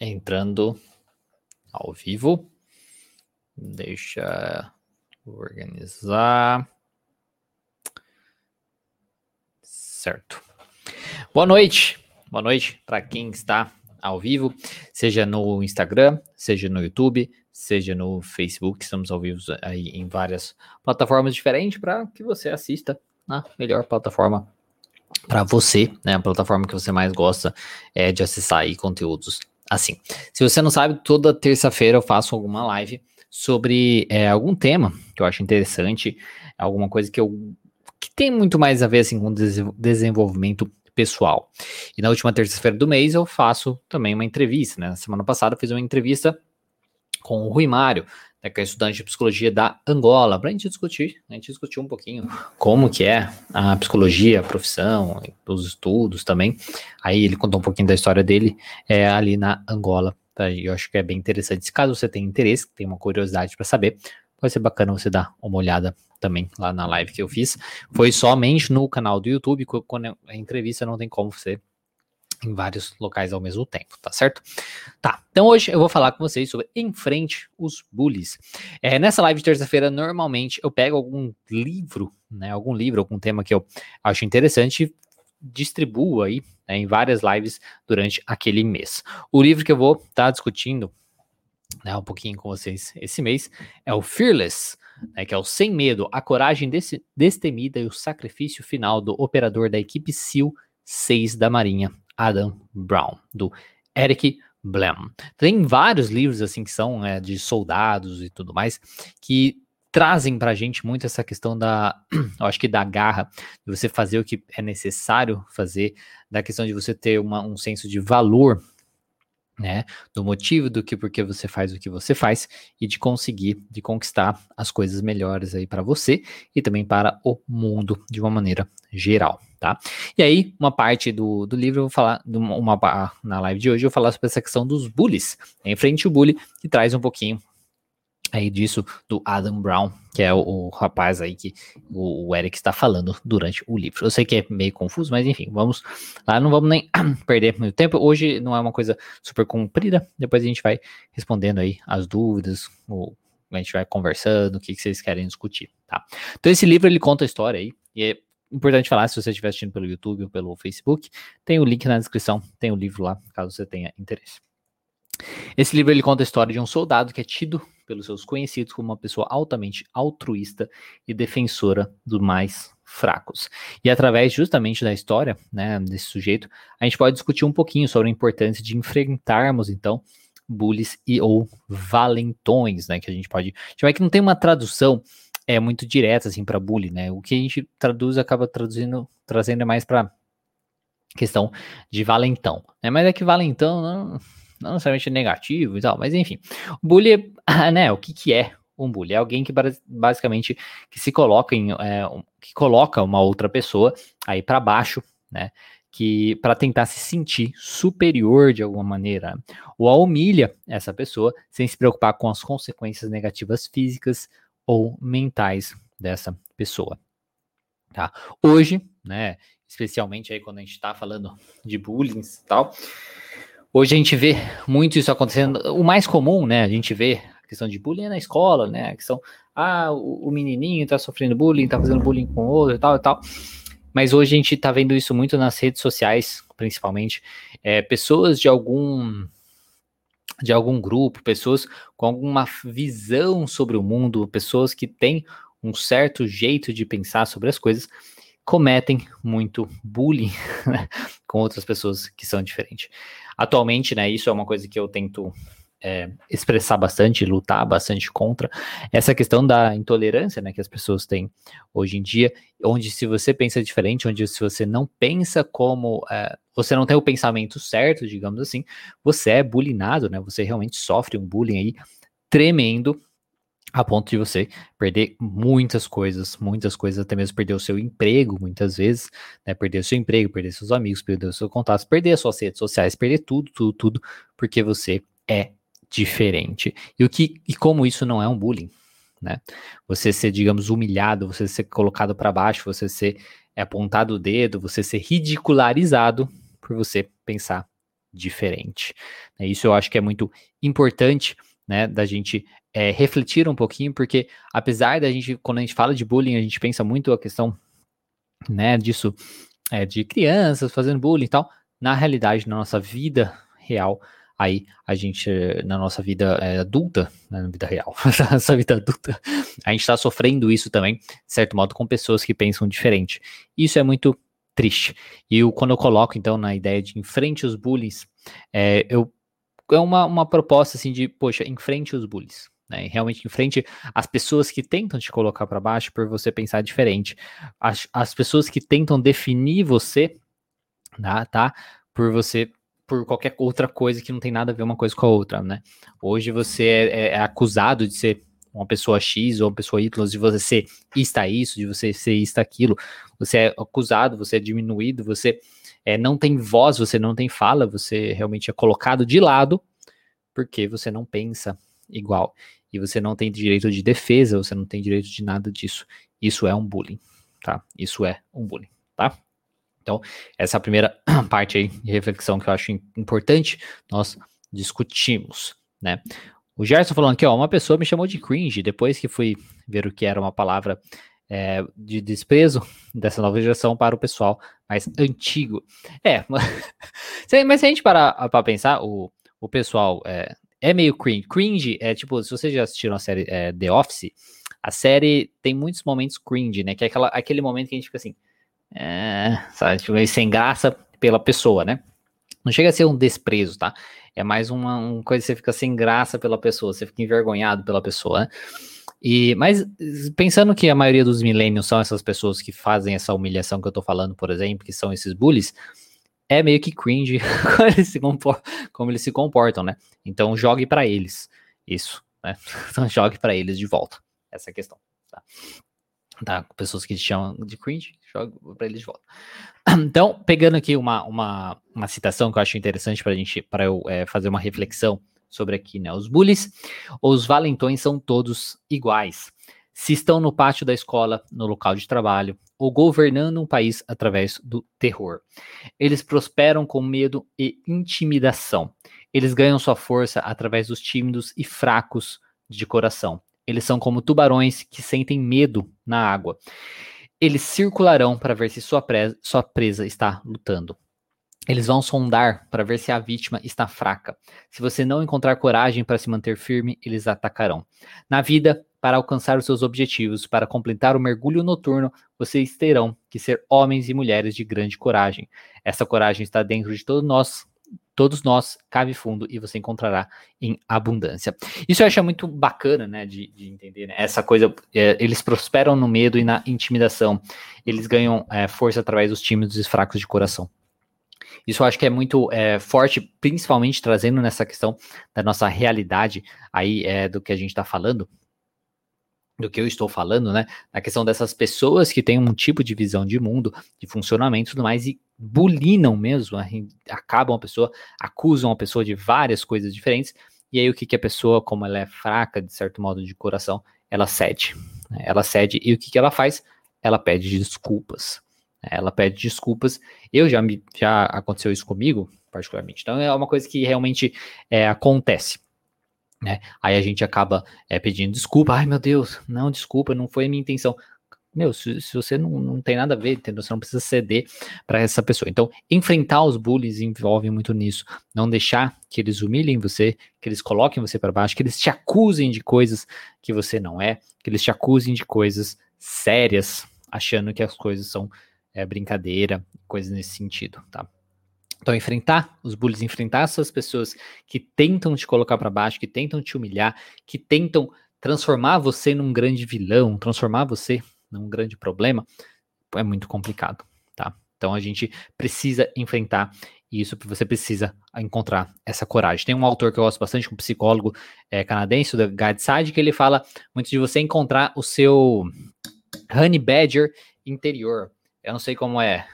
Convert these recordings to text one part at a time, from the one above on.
entrando ao vivo. Deixa eu organizar. Certo. Boa noite. Boa noite para quem está ao vivo, seja no Instagram, seja no YouTube, seja no Facebook. Estamos ao vivo aí em várias plataformas diferentes para que você assista na melhor plataforma para você, né? A plataforma que você mais gosta é de acessar aí conteúdos assim. Se você não sabe, toda terça-feira eu faço alguma live sobre é, algum tema que eu acho interessante, alguma coisa que eu que tem muito mais a ver assim com desenvolvimento pessoal. E na última terça-feira do mês eu faço também uma entrevista, né? Na semana passada eu fiz uma entrevista com o Rui Mário, né, que é estudante de psicologia da Angola, para a gente discutir, a gente discutiu um pouquinho como que é a psicologia, a profissão, os estudos também. Aí ele contou um pouquinho da história dele é, ali na Angola. Tá? Eu acho que é bem interessante. Caso você tenha interesse, tem uma curiosidade para saber, vai ser bacana você dar uma olhada também lá na live que eu fiz. Foi somente no canal do YouTube, quando a entrevista não tem como você em vários locais ao mesmo tempo, tá certo? Tá, então hoje eu vou falar com vocês sobre Enfrente os Bullies. É, nessa live de terça-feira, normalmente eu pego algum livro, né, algum livro, algum tema que eu acho interessante e distribuo aí né, em várias lives durante aquele mês. O livro que eu vou estar tá discutindo né, um pouquinho com vocês esse mês é o Fearless, né, que é o Sem Medo, a coragem desse, destemida e o sacrifício final do operador da equipe SEAL 6 da Marinha, Adam Brown, do Eric Blem. Tem vários livros assim que são é, de soldados e tudo mais que trazem para a gente muito essa questão da, eu acho que da garra, de você fazer o que é necessário fazer, da questão de você ter uma, um senso de valor né, do motivo do que porque você faz o que você faz e de conseguir, de conquistar as coisas melhores aí para você e também para o mundo de uma maneira geral tá? E aí, uma parte do, do livro eu vou falar, uma, na live de hoje, eu vou falar sobre essa questão dos bullies. Em frente o bully, que traz um pouquinho aí disso do Adam Brown, que é o, o rapaz aí que o, o, Eric está falando durante o livro. Eu sei que é meio confuso, mas enfim, vamos lá, não vamos nem perder muito tempo. Hoje não é uma coisa super comprida, depois a gente vai respondendo aí as dúvidas, o, a gente vai conversando, o que, que vocês querem discutir, tá? Então esse livro ele conta a história aí, e é importante falar, se você estiver assistindo pelo YouTube ou pelo Facebook, tem o link na descrição, tem o livro lá, caso você tenha interesse. Esse livro ele conta a história de um soldado que é tido pelos seus conhecidos como uma pessoa altamente altruísta e defensora dos mais fracos. E através justamente da história, né, desse sujeito, a gente pode discutir um pouquinho sobre a importância de enfrentarmos então bullies e ou valentões, né, que a gente pode chamar que não tem uma tradução é muito direta assim para bullying, né? O que a gente traduz acaba traduzindo, trazendo mais para questão de valentão, né? Mas é que valentão não, não necessariamente é negativo e tal, mas enfim, bullying, né? O que que é um bully? É alguém que basicamente que se coloca em, é, que coloca uma outra pessoa aí para baixo, né? que para tentar se sentir superior de alguma maneira, ou a humilha essa pessoa sem se preocupar com as consequências negativas físicas, ou mentais dessa pessoa. Tá? Hoje, né, especialmente aí quando a gente está falando de bullying e tal, hoje a gente vê muito isso acontecendo. O mais comum, né, a gente vê a questão de bullying é na escola, né, a questão, ah, o, menininho está sofrendo bullying, está fazendo bullying com o outro e tal e tal. Mas hoje a gente está vendo isso muito nas redes sociais, principalmente, é, pessoas de algum de algum grupo, pessoas com alguma visão sobre o mundo, pessoas que têm um certo jeito de pensar sobre as coisas, cometem muito bullying né, com outras pessoas que são diferentes. Atualmente, né, isso é uma coisa que eu tento é, expressar bastante, lutar bastante contra essa questão da intolerância né, que as pessoas têm hoje em dia, onde se você pensa diferente, onde se você não pensa como é, você não tem o pensamento certo, digamos assim, você é bullyingado, né? Você realmente sofre um bullying aí tremendo a ponto de você perder muitas coisas, muitas coisas, até mesmo perder o seu emprego, muitas vezes, né? Perder o seu emprego, perder seus amigos, perder os seus contatos, perder as suas redes sociais, perder tudo, tudo, tudo, porque você é diferente. E o que e como isso não é um bullying, né? Você ser, digamos, humilhado, você ser colocado para baixo, você ser apontado o dedo, você ser ridicularizado por você pensar diferente. Né? Isso eu acho que é muito importante, né, da gente é, refletir um pouquinho, porque apesar da gente, quando a gente fala de bullying, a gente pensa muito a questão, né, disso, é, de crianças fazendo bullying e tal, na realidade, na nossa vida real, aí a gente, na nossa vida é, adulta, né, na vida real, na nossa vida adulta, a gente está sofrendo isso também, de certo modo, com pessoas que pensam diferente. Isso é muito triste. E eu, quando eu coloco, então, na ideia de enfrente os bullies, é, eu, é uma, uma proposta, assim, de, poxa, enfrente os bullies. Né, realmente enfrente as pessoas que tentam te colocar para baixo por você pensar diferente, as, as pessoas que tentam definir você, tá, tá por você por qualquer outra coisa que não tem nada a ver uma coisa com a outra, né? Hoje você é, é, é acusado de ser uma pessoa X ou uma pessoa Y, de você ser isto isso, de você ser isto aquilo, você é acusado, você é diminuído, você é, não tem voz, você não tem fala, você realmente é colocado de lado porque você não pensa igual. E você não tem direito de defesa, você não tem direito de nada disso. Isso é um bullying, tá? Isso é um bullying, tá? Então, essa é a primeira parte aí de reflexão que eu acho importante nós discutimos, né? O Gerson falando aqui, ó, uma pessoa me chamou de cringe depois que fui ver o que era uma palavra é, de desprezo dessa nova geração para o pessoal mais antigo. É, mas se a gente parar para pensar, o, o pessoal é, é meio cringe. Cringe é tipo, se vocês já assistiram a série é, The Office, a série tem muitos momentos cringe, né? Que é aquela, aquele momento que a gente fica assim, é, sabe, sem graça pela pessoa, né? Não chega a ser um desprezo, tá? É mais uma, uma coisa que você fica sem graça pela pessoa, você fica envergonhado pela pessoa, né? E, mas pensando que a maioria dos milênios são essas pessoas que fazem essa humilhação que eu tô falando, por exemplo, que são esses bullies, é meio que cringe como eles se, como eles se comportam, né? Então jogue para eles isso, né? Então jogue para eles de volta essa é questão, tá? Tá? Pessoas que chamam de cringe, jogue para eles de volta. Então, pegando aqui uma, uma, uma citação que eu acho interessante para gente, para eu é, fazer uma reflexão sobre aqui, né? Os bullies, os valentões são todos iguais. Se estão no pátio da escola, no local de trabalho, ou governando um país através do terror. Eles prosperam com medo e intimidação. Eles ganham sua força através dos tímidos e fracos de coração. Eles são como tubarões que sentem medo na água. Eles circularão para ver se sua presa, sua presa está lutando. Eles vão sondar para ver se a vítima está fraca. Se você não encontrar coragem para se manter firme, eles atacarão. Na vida, para alcançar os seus objetivos, para completar o mergulho noturno, vocês terão que ser homens e mulheres de grande coragem. Essa coragem está dentro de todos nós, todos nós, cabe fundo e você encontrará em abundância. Isso eu acho muito bacana, né, de, de entender, né? essa coisa, é, eles prosperam no medo e na intimidação, eles ganham é, força através dos tímidos e fracos de coração. Isso eu acho que é muito é, forte, principalmente trazendo nessa questão da nossa realidade aí é, do que a gente está falando, do que eu estou falando, né? Na questão dessas pessoas que têm um tipo de visão de mundo, de funcionamento e tudo mais, e bulinam mesmo, acabam a pessoa, acusam a pessoa de várias coisas diferentes, e aí o que, que a pessoa, como ela é fraca, de certo modo, de coração, ela cede. Né? Ela cede, e o que, que ela faz? Ela pede desculpas. Ela pede desculpas. Eu já me já aconteceu isso comigo, particularmente. Então é uma coisa que realmente é, acontece. Né? Aí a gente acaba é, pedindo desculpa. Ai meu Deus, não, desculpa, não foi a minha intenção. Meu, se, se você não, não tem nada a ver, entendeu? Você não precisa ceder para essa pessoa. Então, enfrentar os bullies envolve muito nisso. Não deixar que eles humilhem você, que eles coloquem você para baixo, que eles te acusem de coisas que você não é, que eles te acusem de coisas sérias, achando que as coisas são é, brincadeira, coisas nesse sentido, tá? Então, enfrentar os bullies, enfrentar essas pessoas que tentam te colocar para baixo, que tentam te humilhar, que tentam transformar você num grande vilão, transformar você num grande problema, é muito complicado, tá? Então a gente precisa enfrentar isso, você precisa encontrar essa coragem. Tem um autor que eu gosto bastante, um psicólogo é, canadense, o Guy Side, que ele fala muito de você encontrar o seu honey badger interior. Eu não sei como é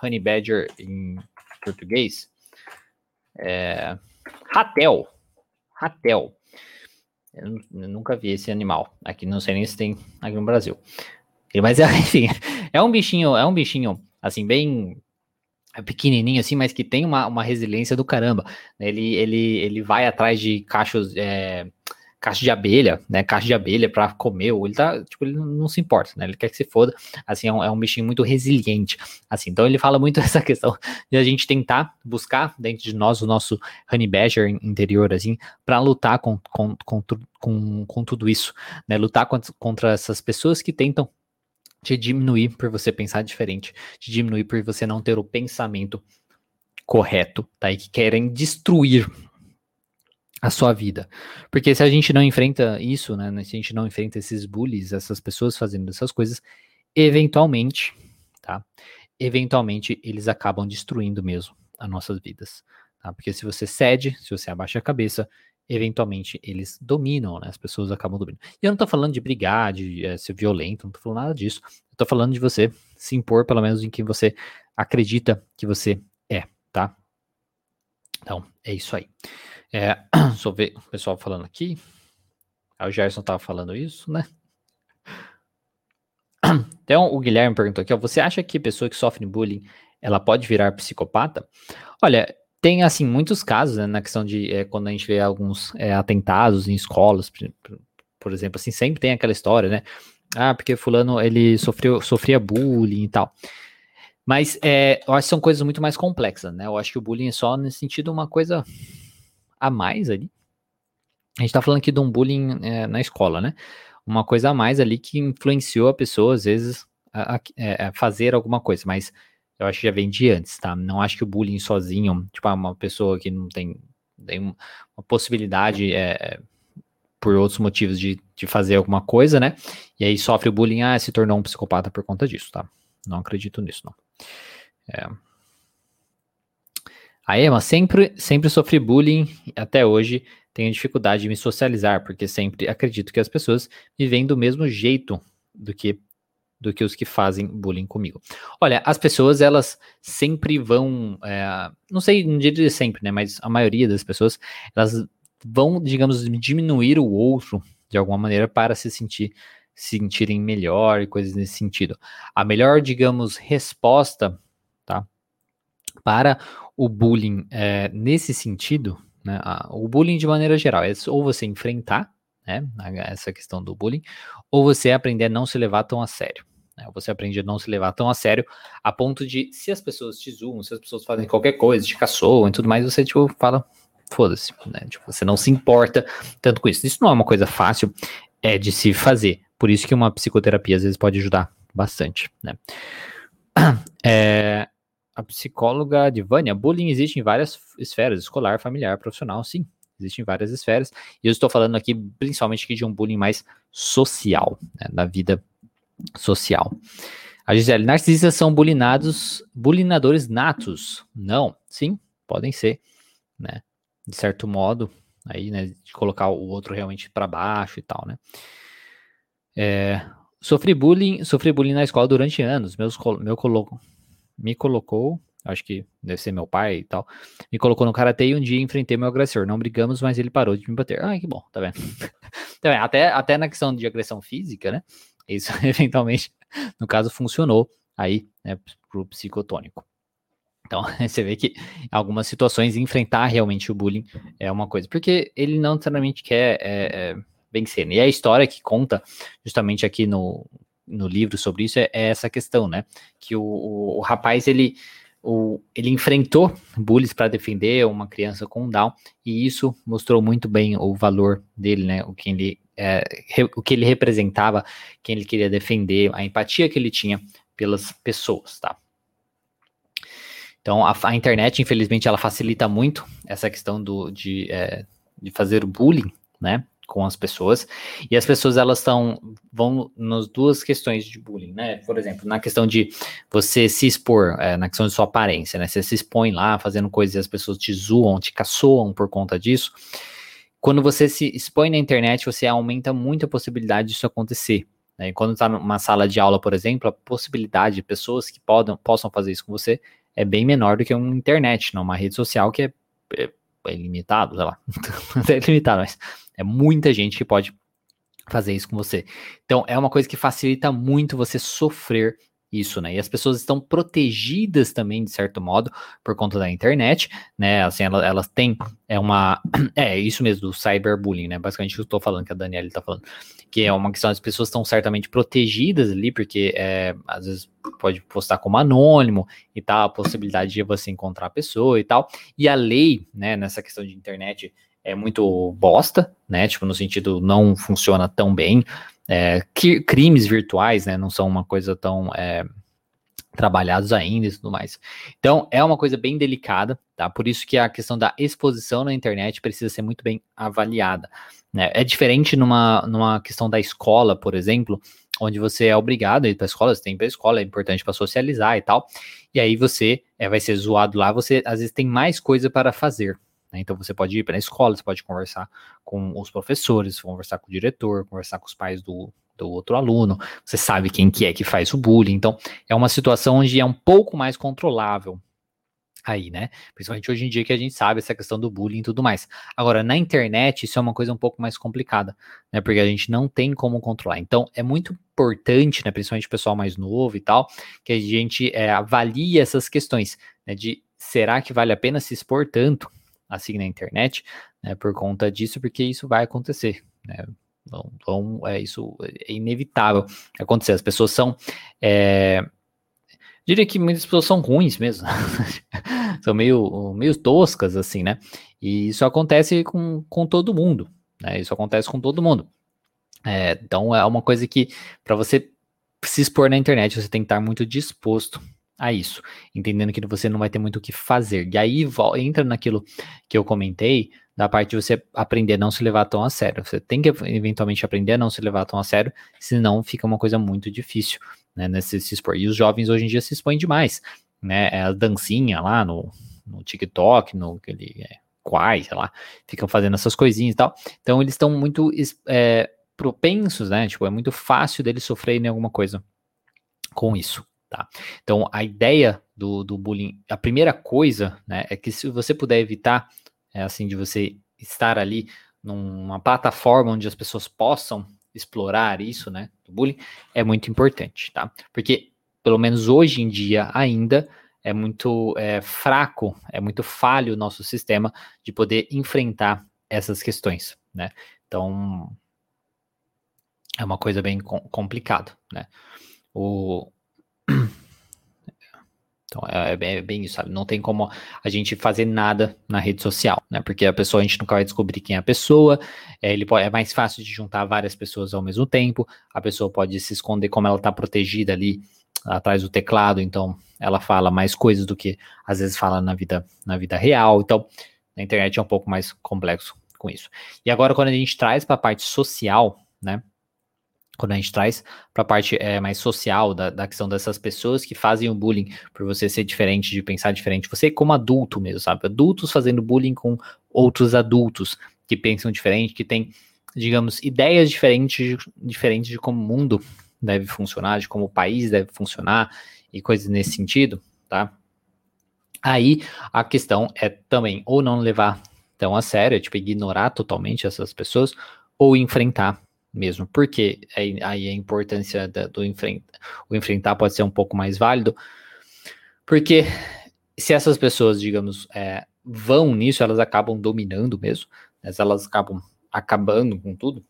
honey badger em português. É, ratel. Ratel. Eu, nunca vi esse animal. Aqui não sei nem se tem aqui no Brasil. Mas enfim, é um bichinho, é um bichinho assim bem pequenininho assim, mas que tem uma, uma resiliência do caramba. Ele, ele, ele vai atrás de cachos, é, caixa de abelha, né? Caixa de abelha para comer, ou ele tá, tipo, ele não se importa, né? Ele quer que se foda. Assim, é um, é um bichinho muito resiliente. Assim, então ele fala muito essa questão de a gente tentar buscar dentro de nós o nosso honey badger interior, assim, para lutar com, com, com, com, com tudo isso, né? Lutar contra, contra essas pessoas que tentam te diminuir por você pensar diferente, te diminuir por você não ter o pensamento correto, tá? E que querem destruir a sua vida. Porque se a gente não enfrenta isso, né, se a gente não enfrenta esses bullies, essas pessoas fazendo essas coisas, eventualmente, tá? Eventualmente eles acabam destruindo mesmo as nossas vidas, tá? Porque se você cede, se você abaixa a cabeça, eventualmente eles dominam, né? As pessoas acabam dominando. E eu não tô falando de brigar, de é, ser violento, não tô falando nada disso. Eu tô falando de você se impor, pelo menos, em quem você acredita que você é, tá? Então, é isso aí. É, só ver o pessoal falando aqui. Ah, o Gerson tava falando isso, né? Então, o Guilherme perguntou aqui, ó, você acha que pessoa que sofre bullying, ela pode virar psicopata? Olha, tem, assim, muitos casos, né, na questão de, é, quando a gente vê alguns é, atentados em escolas, por, por, exemplo, assim, sempre tem aquela história, né? Ah, porque fulano, ele sofreu, sofria bullying e tal. Mas é, eu acho que são coisas muito mais complexas, né? Eu acho que o bullying é só, nesse sentido, uma coisa a mais ali. A gente tá falando aqui de um bullying é, na escola, né? Uma coisa a mais ali que influenciou a pessoa, às vezes, a, a, é, a, fazer alguma coisa, mas eu acho que já vem de antes, tá? Não acho que o bullying sozinho, tipo, uma pessoa que não tem, tem uma possibilidade, é, por outros motivos, de, de fazer alguma coisa, né? E aí sofre o bullying, ah, se tornou um psicopata por conta disso, tá? Não acredito nisso, não. É, a Emma sempre, sempre sofri bullying até hoje tenho dificuldade de me socializar, porque sempre acredito que as pessoas vivem do mesmo jeito do que do que os que fazem bullying comigo. Olha, as pessoas, elas sempre vão, é, não sei, não diria sempre, né, mas a maioria das pessoas, elas vão, digamos, diminuir o outro de alguma maneira para se sentir se sentirem melhor e coisas nesse sentido. A melhor, digamos, resposta, tá, para o bullying é, nesse sentido, né, a, o bullying de maneira geral, é ou você enfrentar né, essa questão do bullying, ou você aprender a não se levar tão a sério. Né, você aprende a não se levar tão a sério, a ponto de, se as pessoas te zoam, se as pessoas fazem qualquer coisa, te caçoam e tudo mais, você, tipo, fala, foda-se, né, tipo, você não se importa tanto com isso. Isso não é uma coisa fácil é, de se fazer, por isso que uma psicoterapia às vezes pode ajudar bastante, né. É, a psicóloga Divânia, bullying existe em várias esferas, escolar, familiar, profissional, sim. Existem várias esferas. E eu estou falando aqui principalmente aqui de um bullying mais social, né, da vida social. A Gisele, narcisistas são bulinados, bulinadores natos. Não, sim, podem ser, né? De certo modo, aí, né? De colocar o outro realmente para baixo e tal, né? É, sofri bullying, sofri bullying na escola durante anos. Meus, meu, colo, me colocou, acho que deve ser meu pai e tal, me colocou no karatê e um dia enfrentei meu agressor. Não brigamos, mas ele parou de me bater. Ah, que bom, tá vendo? vendo? Até, até na questão de agressão física, né? Isso eventualmente, no caso, funcionou aí, né, pro psicotônico. Então, você vê que algumas situações enfrentar realmente o bullying é uma coisa, porque ele não necessariamente quer é, é, vencer. Né? E a história que conta justamente aqui no, no livro sobre isso é, é essa questão, né? Que o, o, o rapaz ele, o, ele enfrentou bullies para defender uma criança com Down e isso mostrou muito bem o valor dele, né? O que ele, é, re, o que ele representava, quem ele queria defender, a empatia que ele tinha pelas pessoas, tá? Então a, a internet, infelizmente, ela facilita muito essa questão do, de, é, de fazer o bullying, né? Com as pessoas. E as pessoas elas estão vão nas duas questões de bullying, né? Por exemplo, na questão de você se expor, é, na questão de sua aparência, né? Você se expõe lá fazendo coisas e as pessoas te zoam, te caçoam por conta disso. Quando você se expõe na internet, você aumenta muito a possibilidade disso acontecer. Né? Quando está numa sala de aula, por exemplo, a possibilidade de pessoas que podam, possam fazer isso com você é bem menor do que uma internet, numa rede social que é, é, é limitado, sei lá, é limitado, mas é muita gente que pode fazer isso com você. Então, é uma coisa que facilita muito você sofrer isso, né? E as pessoas estão protegidas também, de certo modo, por conta da internet, né? Assim, elas, elas têm é uma. É isso mesmo, do cyberbullying, né? Basicamente, eu estou falando, que a Daniela está falando, que é uma questão, as pessoas estão certamente protegidas ali, porque é, às vezes pode postar como anônimo e tal, a possibilidade de você encontrar a pessoa e tal. E a lei, né, nessa questão de internet é muito bosta, né? Tipo, no sentido não funciona tão bem. É, que, crimes virtuais, né? Não são uma coisa tão é, trabalhados ainda e tudo mais. Então, é uma coisa bem delicada, tá? Por isso que a questão da exposição na internet precisa ser muito bem avaliada. Né? É diferente numa, numa questão da escola, por exemplo, onde você é obrigado a ir para a escola, você tem que ir para a escola, é importante para socializar e tal. E aí você é, vai ser zoado lá, você às vezes tem mais coisa para fazer. Né? Então você pode ir para a escola, você pode conversar com os professores, conversar com o diretor, conversar com os pais do, do outro aluno, você sabe quem que é que faz o bullying, então é uma situação onde é um pouco mais controlável aí, né? Principalmente hoje em dia que a gente sabe essa questão do bullying e tudo mais. Agora, na internet, isso é uma coisa um pouco mais complicada, né? Porque a gente não tem como controlar. Então, é muito importante, né? Principalmente o pessoal mais novo e tal, que a gente é, avalie essas questões, né? De será que vale a pena se expor tanto assim na internet, né, por conta disso, porque isso vai acontecer, né? Então, então é, isso é inevitável acontecer. As pessoas são. É, diria que muitas pessoas são ruins mesmo. são meio, meio toscas, assim, né? E isso acontece com, com todo mundo. Né? Isso acontece com todo mundo. É, então é uma coisa que, para você se expor na internet, você tem que estar muito disposto a isso, entendendo que você não vai ter muito o que fazer. E aí entra naquilo que eu comentei, da parte de você aprender a não se levar tão a sério. Você tem que eventualmente aprender a não se levar tão a sério, senão fica uma coisa muito difícil, né, nesse se expor. E os jovens hoje em dia se expõem demais, né, é a dancinha lá no, no TikTok, no aquele é, Quai, sei lá, ficam fazendo essas coisinhas e tal. Então eles estão muito é, propensos, né, tipo, é muito fácil deles sofrerem alguma coisa com isso, Tá? Então, a ideia do, do bullying, a primeira coisa, né, é que se você puder evitar, é assim, de você estar ali numa plataforma onde as pessoas possam explorar isso, né, do bullying, é muito importante, tá? Porque, pelo menos hoje em dia ainda, é muito é, fraco, é muito falho o nosso sistema de poder enfrentar essas questões, né? Então, é uma coisa bem com, complicada, né? O, então é, é, bem, é, bem, isso, sabe? Não tem como a gente fazer nada na rede social, né? Porque a pessoa a gente nunca vai descobrir quem é a pessoa. É, ele pode, é mais fácil de juntar várias pessoas ao mesmo tempo. A pessoa pode se esconder como ela está protegida ali atrás do teclado, então ela fala mais coisas do que às vezes fala na vida na vida real. Então, na internet é um pouco mais complexo com isso. E agora quando a gente traz para a parte social, né? Quando a gente traz para a parte é, mais social da, da questão dessas pessoas que fazem o bullying por você ser diferente, de pensar diferente, você como adulto mesmo, sabe? Adultos fazendo bullying com outros adultos que pensam diferente, que têm, digamos, ideias diferentes, diferentes de como o mundo deve funcionar, de como o país deve funcionar e coisas nesse sentido, tá? Aí a questão é também ou não levar tão a sério, tipo, ignorar totalmente essas pessoas, ou enfrentar mesmo. Porque aí, aí a importância do enfrentar, o enfrentar pode ser um pouco mais válido, porque se essas pessoas, digamos, é, vão nisso, elas acabam dominando mesmo, elas acabam acabando com tudo,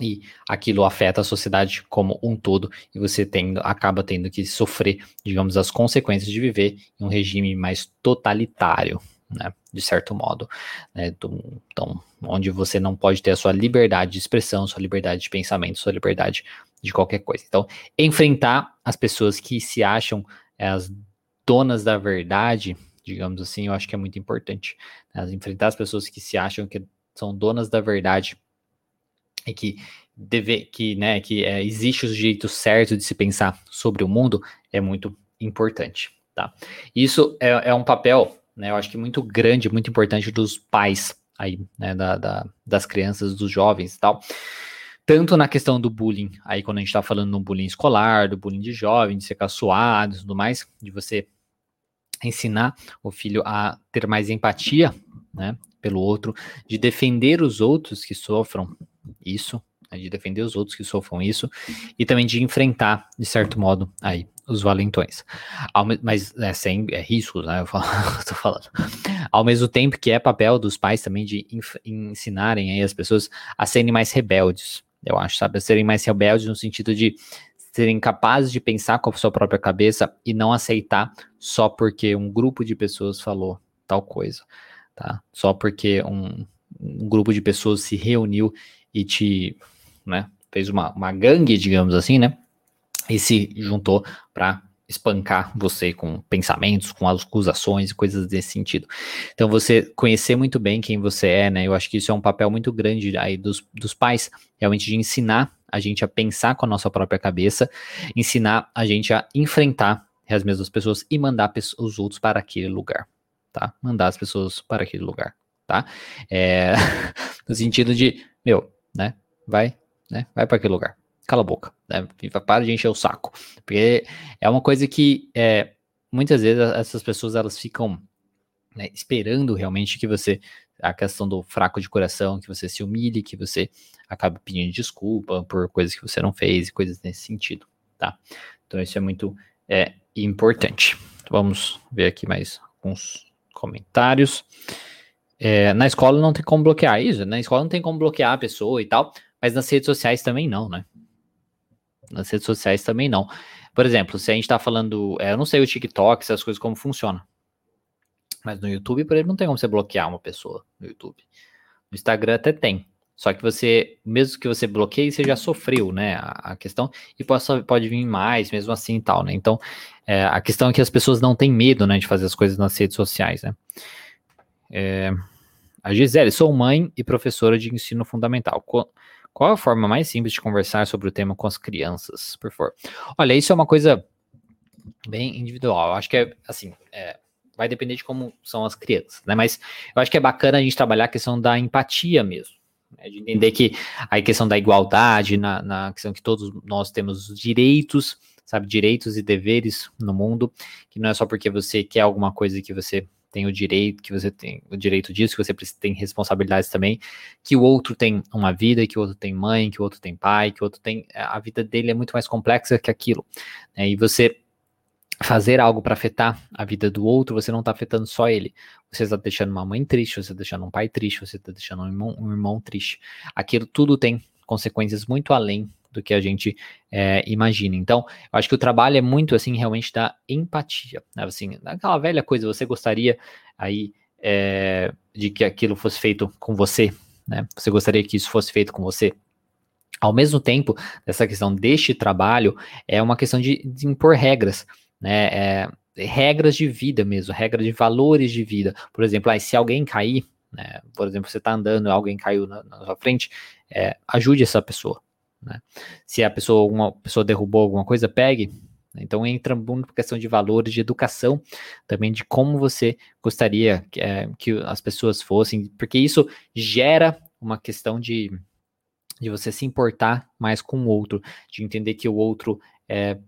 e aquilo afeta a sociedade como um todo, e você tem, acaba tendo que sofrer, digamos, as consequências de viver em um regime mais totalitário, né, de certo modo, né, então, onde você não pode ter a sua liberdade de expressão, sua liberdade de pensamento, sua liberdade de qualquer coisa. Então, enfrentar as pessoas que se acham é, as donas da verdade, digamos assim, eu acho que é muito importante. Né, enfrentar as pessoas que se acham que são donas da verdade e que deve, que, né, que é, existe o jeito certo de se pensar sobre o mundo é muito importante, tá? Isso é, é um papel né? Eu acho que muito grande, muito importante dos pais aí, né? Da, da, das crianças, dos jovens e tal. Tanto na questão do bullying, aí quando a gente tá falando no bullying escolar, do bullying de jovem, de ser caçoado e tudo mais, de você ensinar o filho a ter mais empatia, né, pelo outro, de defender os outros que sofram isso, né, de defender os outros que sofram isso, e também de enfrentar, de certo modo, aí, os valentões. Mas é, sem é, riscos, né? Eu, falo, tô falando. Ao mesmo tempo que é papel dos pais também de ensinarem aí as pessoas a serem mais rebeldes. Eu acho, sabe? A serem mais rebeldes no sentido de serem capazes de pensar com a sua própria cabeça e não aceitar só porque um grupo de pessoas falou tal coisa, tá? Só porque um, um grupo de pessoas se reuniu e te, né, fez uma, uma gangue, digamos assim, né? E se juntou para espancar você com pensamentos, com acusações e coisas desse sentido. Então, você conhecer muito bem quem você é, né? Eu acho que isso é um papel muito grande aí dos, dos pais, realmente de ensinar a gente a pensar com a nossa própria cabeça, ensinar a gente a enfrentar as mesmas pessoas e mandar os outros para aquele lugar, tá? Mandar as pessoas para aquele lugar, tá? É, no sentido de, meu, né? Vai, né? Vai para aquele lugar. Cala a boca, né? Para de encher o saco. Porque é uma coisa que é, muitas vezes essas pessoas elas ficam né, esperando realmente que você a questão do fraco de coração, que você se humilhe, que você acabe pedindo desculpa por coisas que você não fez e coisas nesse sentido, tá? Então isso é muito é, importante. Vamos ver aqui mais alguns comentários. É, na escola não tem como bloquear isso, na escola não tem como bloquear a pessoa e tal, mas nas redes sociais também não, né? Nas redes sociais também não. Por exemplo, se a gente tá falando, é, eu não sei o TikTok, essas coisas como funciona. Mas no YouTube, por exemplo, não tem como você bloquear uma pessoa no YouTube. No Instagram até tem. Só que você, mesmo que você bloqueie, você já sofreu, né, a, a questão, e pode, pode vir mais, mesmo assim e tal, né, então, é, a questão é que as pessoas não têm medo, né, de fazer as coisas nas redes sociais, né. É, a Gisele, sou mãe e professora de ensino fundamental. Qual, qual a forma mais simples de conversar sobre o tema com as crianças, por favor? Olha, isso é uma coisa bem individual, eu acho que é, assim, é, vai depender de como são as crianças, né? Mas eu acho que é bacana a gente trabalhar a questão da empatia mesmo. Né? De entender que a questão da igualdade, na, na questão que todos nós temos direitos, sabe, direitos e deveres no mundo, que não é só porque você quer alguma coisa que você tem o direito, que você tem o direito disso, que você tem responsabilidades também, que o outro tem uma vida, que o outro tem mãe, que o outro tem pai, que o outro tem. A vida dele é muito mais complexa que aquilo. Né? E você fazer algo para afetar a vida do outro, você não está afetando só ele. Você está deixando uma mãe triste, você está deixando um pai triste, você está deixando um irmão, um irmão triste. Aquilo tudo tem consequências muito além do que a gente é, imagina. Então, eu acho que o trabalho é muito assim, realmente da empatia. Né? Assim, aquela velha coisa, você gostaria aí é, de que aquilo fosse feito com você, né? Você gostaria que isso fosse feito com você? Ao mesmo tempo, essa questão deste trabalho é uma questão de, de impor regras né? É, regras de vida mesmo, regras de valores de vida. Por exemplo, aí, se alguém cair, né, por exemplo, você está andando, alguém caiu na, na sua frente, é, ajude essa pessoa. Né? Se a pessoa, alguma pessoa derrubou alguma coisa, pegue. Então entra muito questão de valores, de educação, também de como você gostaria que, é, que as pessoas fossem, porque isso gera uma questão de, de você se importar mais com o outro, de entender que o outro é,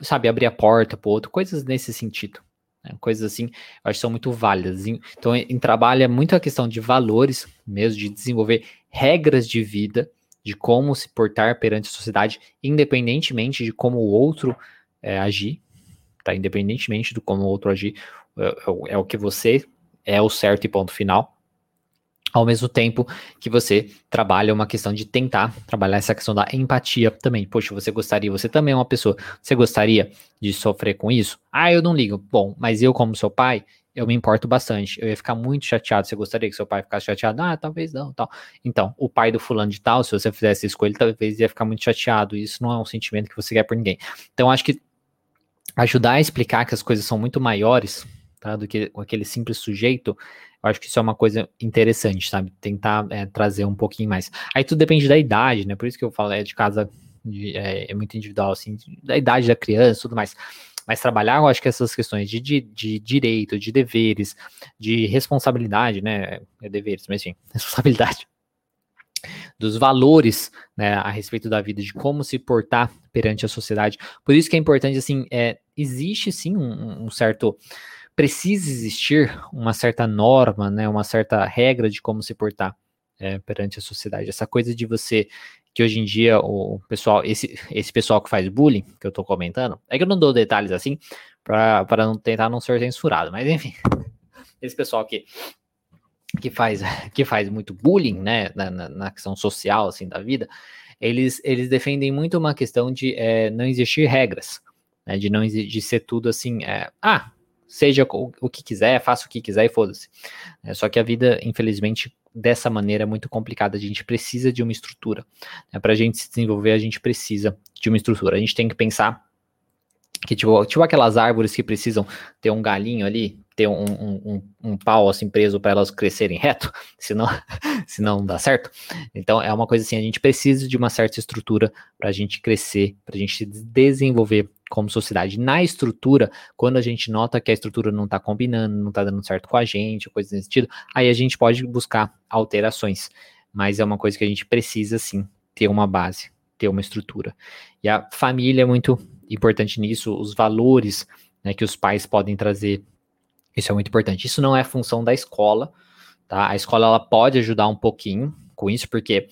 sabe, abrir a porta para outro, coisas nesse sentido. Né? Coisas assim, eu acho que são muito válidas. Então, em trabalho é muito a questão de valores mesmo, de desenvolver regras de vida, de como se portar perante a sociedade, independentemente de como o outro é, agir, tá? Independentemente do como o outro agir, é, é, é o que você é o certo e ponto final ao mesmo tempo que você trabalha uma questão de tentar trabalhar essa questão da empatia também. Poxa, você gostaria, você também é uma pessoa, você gostaria de sofrer com isso? Ah, eu não ligo. Bom, mas eu, como seu pai, eu me importo bastante. Eu ia ficar muito chateado. Você gostaria que seu pai ficasse chateado? Ah, talvez não, tal. Então, o pai do fulano de tal, se você fizesse isso com ele, talvez ia ficar muito chateado. Isso não é um sentimento que você quer por ninguém. Então, acho que ajudar a explicar que as coisas são muito maiores, tá, do que aquele simples sujeito, eu acho que isso é uma coisa interessante, sabe? Tentar é, trazer um pouquinho mais. Aí tudo depende da idade, né? Por isso que eu falo, é de casa, de, é, é, muito individual, assim, da idade da criança tudo mais. Mas trabalhar, eu acho que essas questões de, de, de direito, de deveres, de responsabilidade, né? É deveres, mas enfim, responsabilidade dos valores né, a respeito da vida, de como se portar perante a sociedade. Por isso que é importante, assim, é, existe sim um, um certo precisa existir uma certa norma, né, uma certa regra de como se portar é, perante a sociedade. Essa coisa de você que hoje em dia o pessoal, esse, esse pessoal que faz bullying, que eu tô comentando, é que eu não dou detalhes assim, para não tentar não ser censurado, mas enfim, esse pessoal que, que, faz, que faz muito bullying, né, na, na questão social, assim, da vida, eles, eles defendem muito uma questão de é, não existir regras, né, de não de ser tudo assim, é, ah, seja o, o, que quiser, faça o que quiser e foda-se. É, só que a vida, infelizmente, dessa maneira é muito complicada. A gente precisa de uma estrutura. Né? Para a gente se desenvolver, a gente precisa de uma estrutura. A gente tem que pensar que tipo, tipo aquelas árvores que precisam ter um galinho ali, ter um, um, um, um pau assim preso para elas crescerem reto, senão, senão não dá certo. Então é uma coisa assim, a gente precisa de uma certa estrutura para a gente crescer, para a gente se desenvolver como sociedade. Na estrutura, quando a gente nota que a estrutura não está combinando, não está dando certo com a gente, coisa nesse sentido, aí a gente pode buscar alterações. Mas é uma coisa que a gente precisa, sim, ter uma base, ter uma estrutura. E a família é muito importante nisso, os valores né, que os pais podem trazer. Isso é muito importante. Isso não é função da escola, tá? A escola ela pode ajudar um pouquinho com isso, porque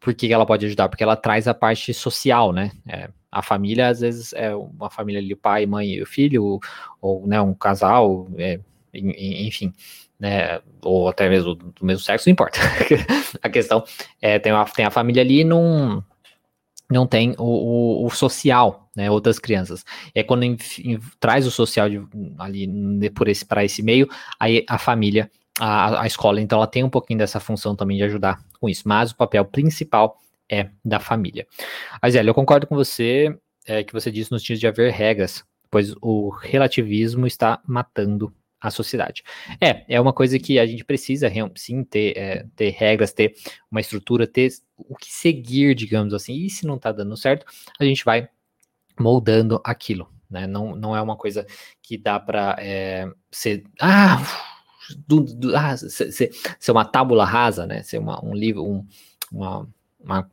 por que ela pode ajudar? Porque ela traz a parte social, né? É, a família, às vezes, é uma família ali, o pai, mãe e o filho, ou, ou né, um casal, é, enfim, né, ou até mesmo do mesmo sexo, não importa. a questão é, tem, uma, tem a família ali e não, não tem o, o, o social, né, outras crianças. Aí quando traz o social de, ali por esse, para esse meio, aí a família a, a escola, então ela tem um pouquinho dessa função também de ajudar com isso, mas o papel principal é da família. Azélia, eu concordo com você é, que você disse nos dias de haver regras, pois o relativismo está matando a sociedade. É, é uma coisa que a gente precisa sim ter, é, ter regras, ter uma estrutura, ter o que seguir, digamos assim. E se não está dando certo, a gente vai moldando aquilo, né? Não, não é uma coisa que dá para é, ser. Ah! Do, do, ah, ser, ser, uma tábula rasa, né? Ser uma, um livro, um, uma, uma,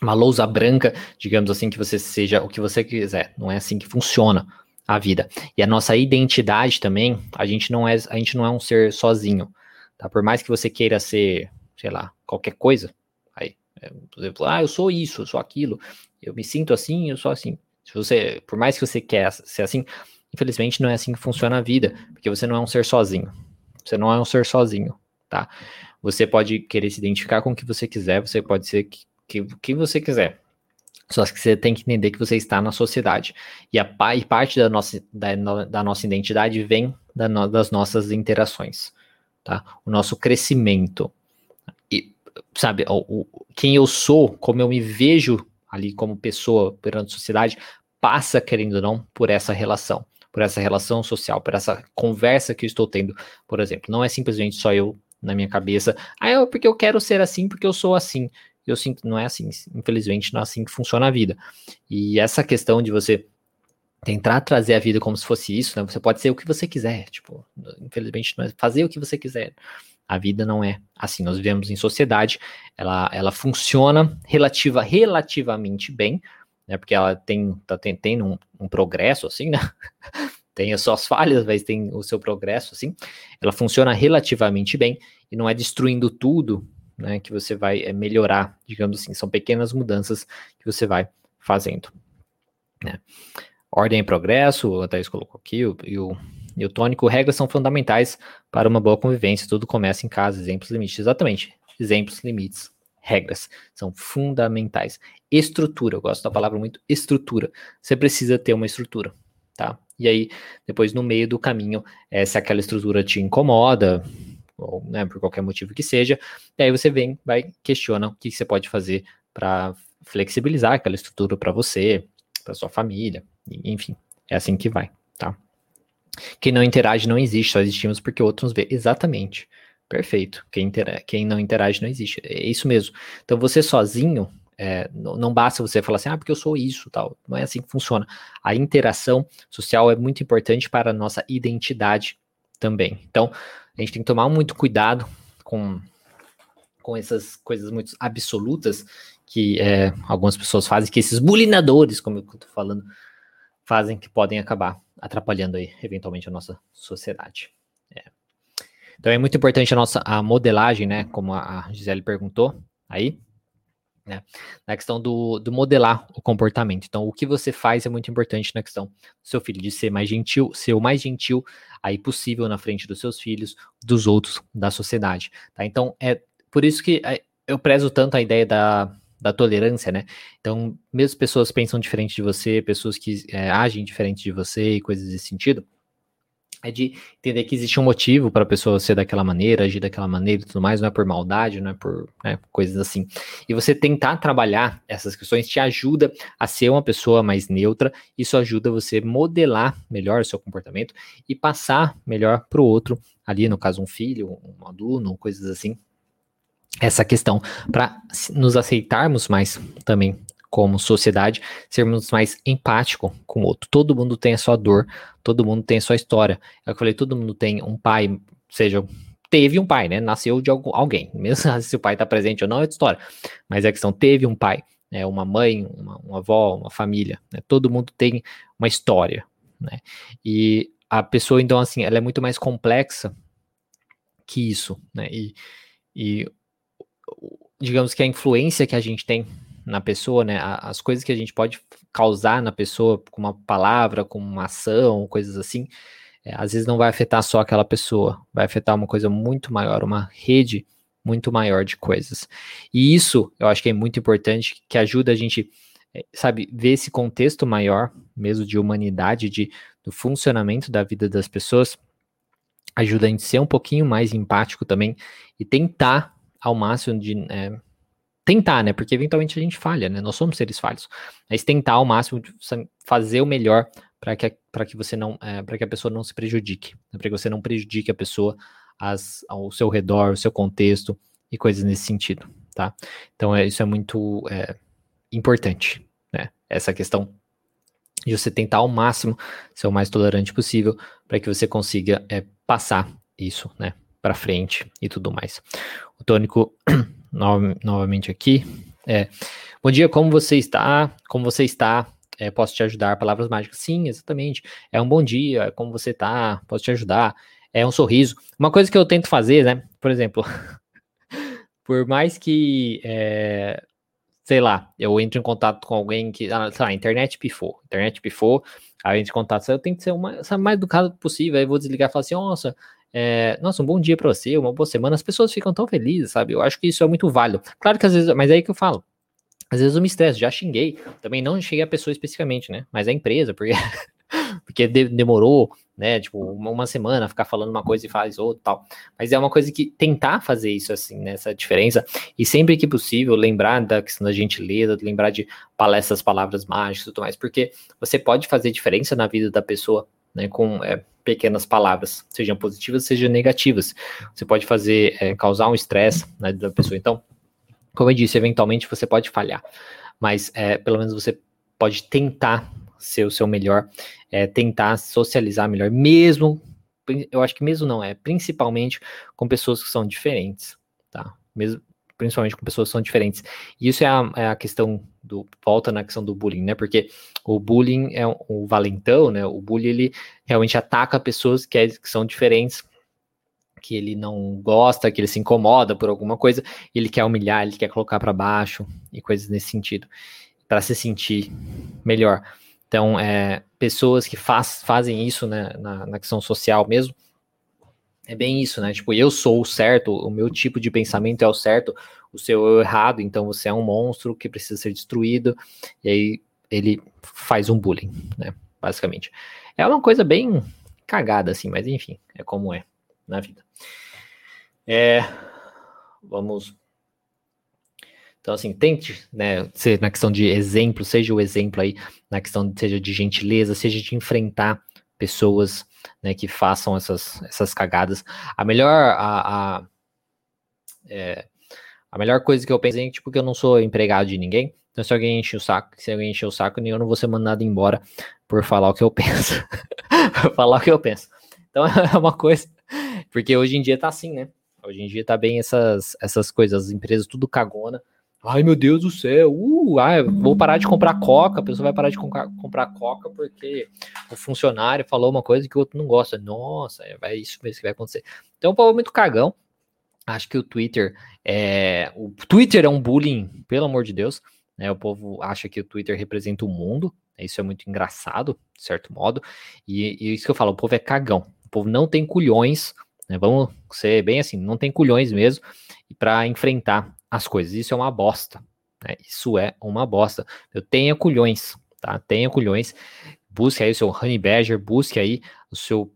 uma lousa branca, digamos assim, que você seja o que você quiser. Não é assim que funciona a vida. E a nossa identidade também, a gente não é, a gente não é um ser sozinho, tá? Por mais que você queira ser, sei lá, qualquer coisa, aí, é, por exemplo, ah, eu sou isso, eu sou aquilo, eu me sinto assim, eu sou assim. Se você, por mais que você quer ser assim, Infelizmente, não é assim que funciona a vida, porque você não é um ser sozinho. Você não é um ser sozinho, tá? Você pode querer se identificar com o que você quiser, você pode ser que, que, que você quiser. Só que você tem que entender que você está na sociedade. E, a, e parte da nossa, da, da nossa identidade vem da no, das nossas interações, tá? O nosso crescimento. E, sabe, o, o, quem eu sou, como eu me vejo ali como pessoa perante a sociedade, passa, querendo ou não, por essa relação por essa relação social, por essa conversa que eu estou tendo, por exemplo. Não é simplesmente só eu na minha cabeça, ah, é porque eu quero ser assim, porque eu sou assim. Eu sinto, não é assim, infelizmente não é assim que funciona a vida. E essa questão de você tentar trazer a vida como se fosse isso, né? Você pode ser o que você quiser, tipo, infelizmente não é fazer o que você quiser. A vida não é assim. Nós vivemos em sociedade, ela, ela funciona relativa, relativamente bem, né? Porque ela tem, tá, tem um, um progresso, assim, né? tem as suas falhas, mas tem o seu progresso, assim. Ela funciona relativamente bem e não é destruindo tudo, né? Que você vai é, melhorar, digamos assim. São pequenas mudanças que você vai fazendo, né? Ordem e progresso, o Thaís colocou aqui, e o, e o tônico, regras são fundamentais para uma boa convivência, tudo começa em casa, exemplos, limites, exatamente, exemplos, limites, regras são fundamentais. Estrutura, eu gosto da palavra muito estrutura. Você precisa ter uma estrutura, tá? E aí, depois no meio do caminho, é, se aquela estrutura te incomoda, ou né, por qualquer motivo que seja, aí você vem, vai, questiona o que você pode fazer para flexibilizar aquela estrutura para você, para sua família, enfim, é assim que vai, tá? Quem não interage não existe, só existimos porque outros vê. Exatamente. Perfeito. Quem, quem não interage não existe. É isso mesmo. Então você sozinho, é, não, não, basta você falar assim, ah, porque eu sou isso, tal. Não é assim que funciona. A interação social é muito importante para a nossa identidade também. Então, a gente tem que tomar muito cuidado com, com essas coisas muito absolutas que é, algumas pessoas fazem, que esses bulinadores, como eu estou falando, fazem que podem acabar atrapalhando aí, eventualmente, a nossa sociedade. Então é muito importante a nossa a modelagem, né? Como a Gisele perguntou aí, né? Na questão do, do modelar o comportamento. Então, o que você faz é muito importante na questão do seu filho, de ser mais gentil, ser o mais gentil aí possível na frente dos seus filhos, dos outros, da sociedade, tá? Então, é por isso que é, eu prezo tanto a ideia da, da tolerância, né? Então, mesmo pessoas pensam diferente de você, pessoas que é, agem diferente de você e coisas desse sentido, é de entender que existe um motivo para a pessoa ser daquela maneira, agir daquela maneira e tudo mais, não é por maldade, não é por né, coisas assim. E você tentar trabalhar essas questões te ajuda a ser uma pessoa mais neutra, isso ajuda você modelar melhor o seu comportamento e passar melhor para o outro, ali no caso um filho, um aluno, coisas assim, essa questão para nos aceitarmos mais também como sociedade, sermos mais empáticos com o outro. Todo mundo tem a sua dor, todo mundo tem a sua história. É eu falei, todo mundo tem um pai, seja teve um pai, né? Nasceu de alguém, mesmo se o pai está presente ou não é outra história. Mas a questão teve um pai, né? Uma mãe, uma, uma avó, uma família. Né? Todo mundo tem uma história, né? E a pessoa, então, assim, ela é muito mais complexa que isso, né? E, e digamos que a influência que a gente tem na pessoa, né? As coisas que a gente pode causar na pessoa com uma palavra, com uma ação, coisas assim, é, às vezes não vai afetar só aquela pessoa, vai afetar uma coisa muito maior, uma rede muito maior de coisas. E isso eu acho que é muito importante, que ajuda a gente, é, sabe, ver esse contexto maior, mesmo de humanidade, de, do funcionamento da vida das pessoas, ajuda a gente ser um pouquinho mais empático também e tentar ao máximo de. É, tentar, né? Porque eventualmente a gente falha, né? Nós somos seres falhos. Mas tentar ao máximo fazer o melhor para que, para que você não, é, para que a pessoa não se prejudique, né? para que você não prejudique a pessoa as, ao seu redor, o seu contexto e coisas nesse sentido, tá? Então é, isso é muito é, importante, né? Essa questão de você tentar ao máximo ser o mais tolerante possível para que você consiga é, passar isso, né? Para frente e tudo mais. O tônico no, novamente aqui. É, bom dia, como você está? Como você está? É, posso te ajudar? Palavras mágicas. Sim, exatamente. É um bom dia, como você está? Posso te ajudar? É um sorriso. Uma coisa que eu tento fazer, né? Por exemplo, por mais que, é, sei lá, eu entre em contato com alguém que, ah, sei lá, internet pifou, internet pifou, aí eu entro em contato, eu tenho que ser o mais, mais educado possível, aí eu vou desligar e falar assim, nossa, é, nossa, um bom dia para você, uma boa semana, as pessoas ficam tão felizes, sabe? Eu acho que isso é muito válido. Claro que às vezes, mas é aí que eu falo. Às vezes eu me estresso, já xinguei. Também não xinguei a pessoa especificamente, né? Mas a empresa, porque, porque demorou, né? Tipo, uma semana ficar falando uma coisa e faz outra tal. Mas é uma coisa que tentar fazer isso assim, nessa né? diferença. E sempre que possível, lembrar da questão da gentileza, lembrar de palestras, palavras mágicas e tudo mais, porque você pode fazer diferença na vida da pessoa, né? Com. É, pequenas palavras, sejam positivas, sejam negativas. Você pode fazer, é, causar um estresse né, da pessoa. Então, como eu disse, eventualmente você pode falhar, mas é, pelo menos você pode tentar ser o seu melhor, é, tentar socializar melhor, mesmo, eu acho que mesmo não, é principalmente com pessoas que são diferentes, tá? Mesmo, principalmente com pessoas que são diferentes. E isso é a, é a questão do volta na questão do bullying, né? Porque o bullying é o valentão, né? O bullying ele realmente ataca pessoas que, é, que são diferentes, que ele não gosta, que ele se incomoda por alguma coisa, ele quer humilhar, ele quer colocar para baixo e coisas nesse sentido, para se sentir melhor. Então, é, pessoas que faz, fazem isso né, na, na questão social mesmo, é bem isso, né? Tipo, eu sou o certo, o meu tipo de pensamento é o certo, o seu é o errado, então você é um monstro que precisa ser destruído, e aí ele faz um bullying, né? Basicamente. É uma coisa bem cagada, assim, mas enfim, é como é na vida. É, vamos. Então, assim, tente, né, ser na questão de exemplo, seja o exemplo aí, na questão, seja de gentileza, seja de enfrentar pessoas né, que façam essas, essas cagadas. A melhor, a, a, é, a melhor coisa que eu pensei é tipo, que eu não sou empregado de ninguém, então se alguém enche o saco, se alguém enche o saco, eu não vou ser mandado embora por falar o que eu penso. falar o que eu penso. Então é uma coisa, porque hoje em dia tá assim, né? Hoje em dia tá bem essas, essas coisas, as empresas tudo cagona, Ai, meu Deus do céu, uh, ai, vou parar de comprar coca, a pessoa vai parar de comprar, coca porque o funcionário falou uma coisa que o outro não gosta. Nossa, é, isso mesmo que vai acontecer. Então, o povo é muito cagão. Acho que o Twitter é. O Twitter é um bullying, pelo amor de Deus. Né? O povo acha que o Twitter representa o mundo. Isso é muito engraçado, de certo modo. E, e isso que eu falo, o povo é cagão. O povo não tem culhões, né? Vamos ser bem assim, não tem culhões mesmo para enfrentar as coisas. Isso é uma bosta. Né? Isso é uma bosta. Eu tenho culhões, tá? Tenha culhões. Busque aí o seu Honey Badger, busque aí o seu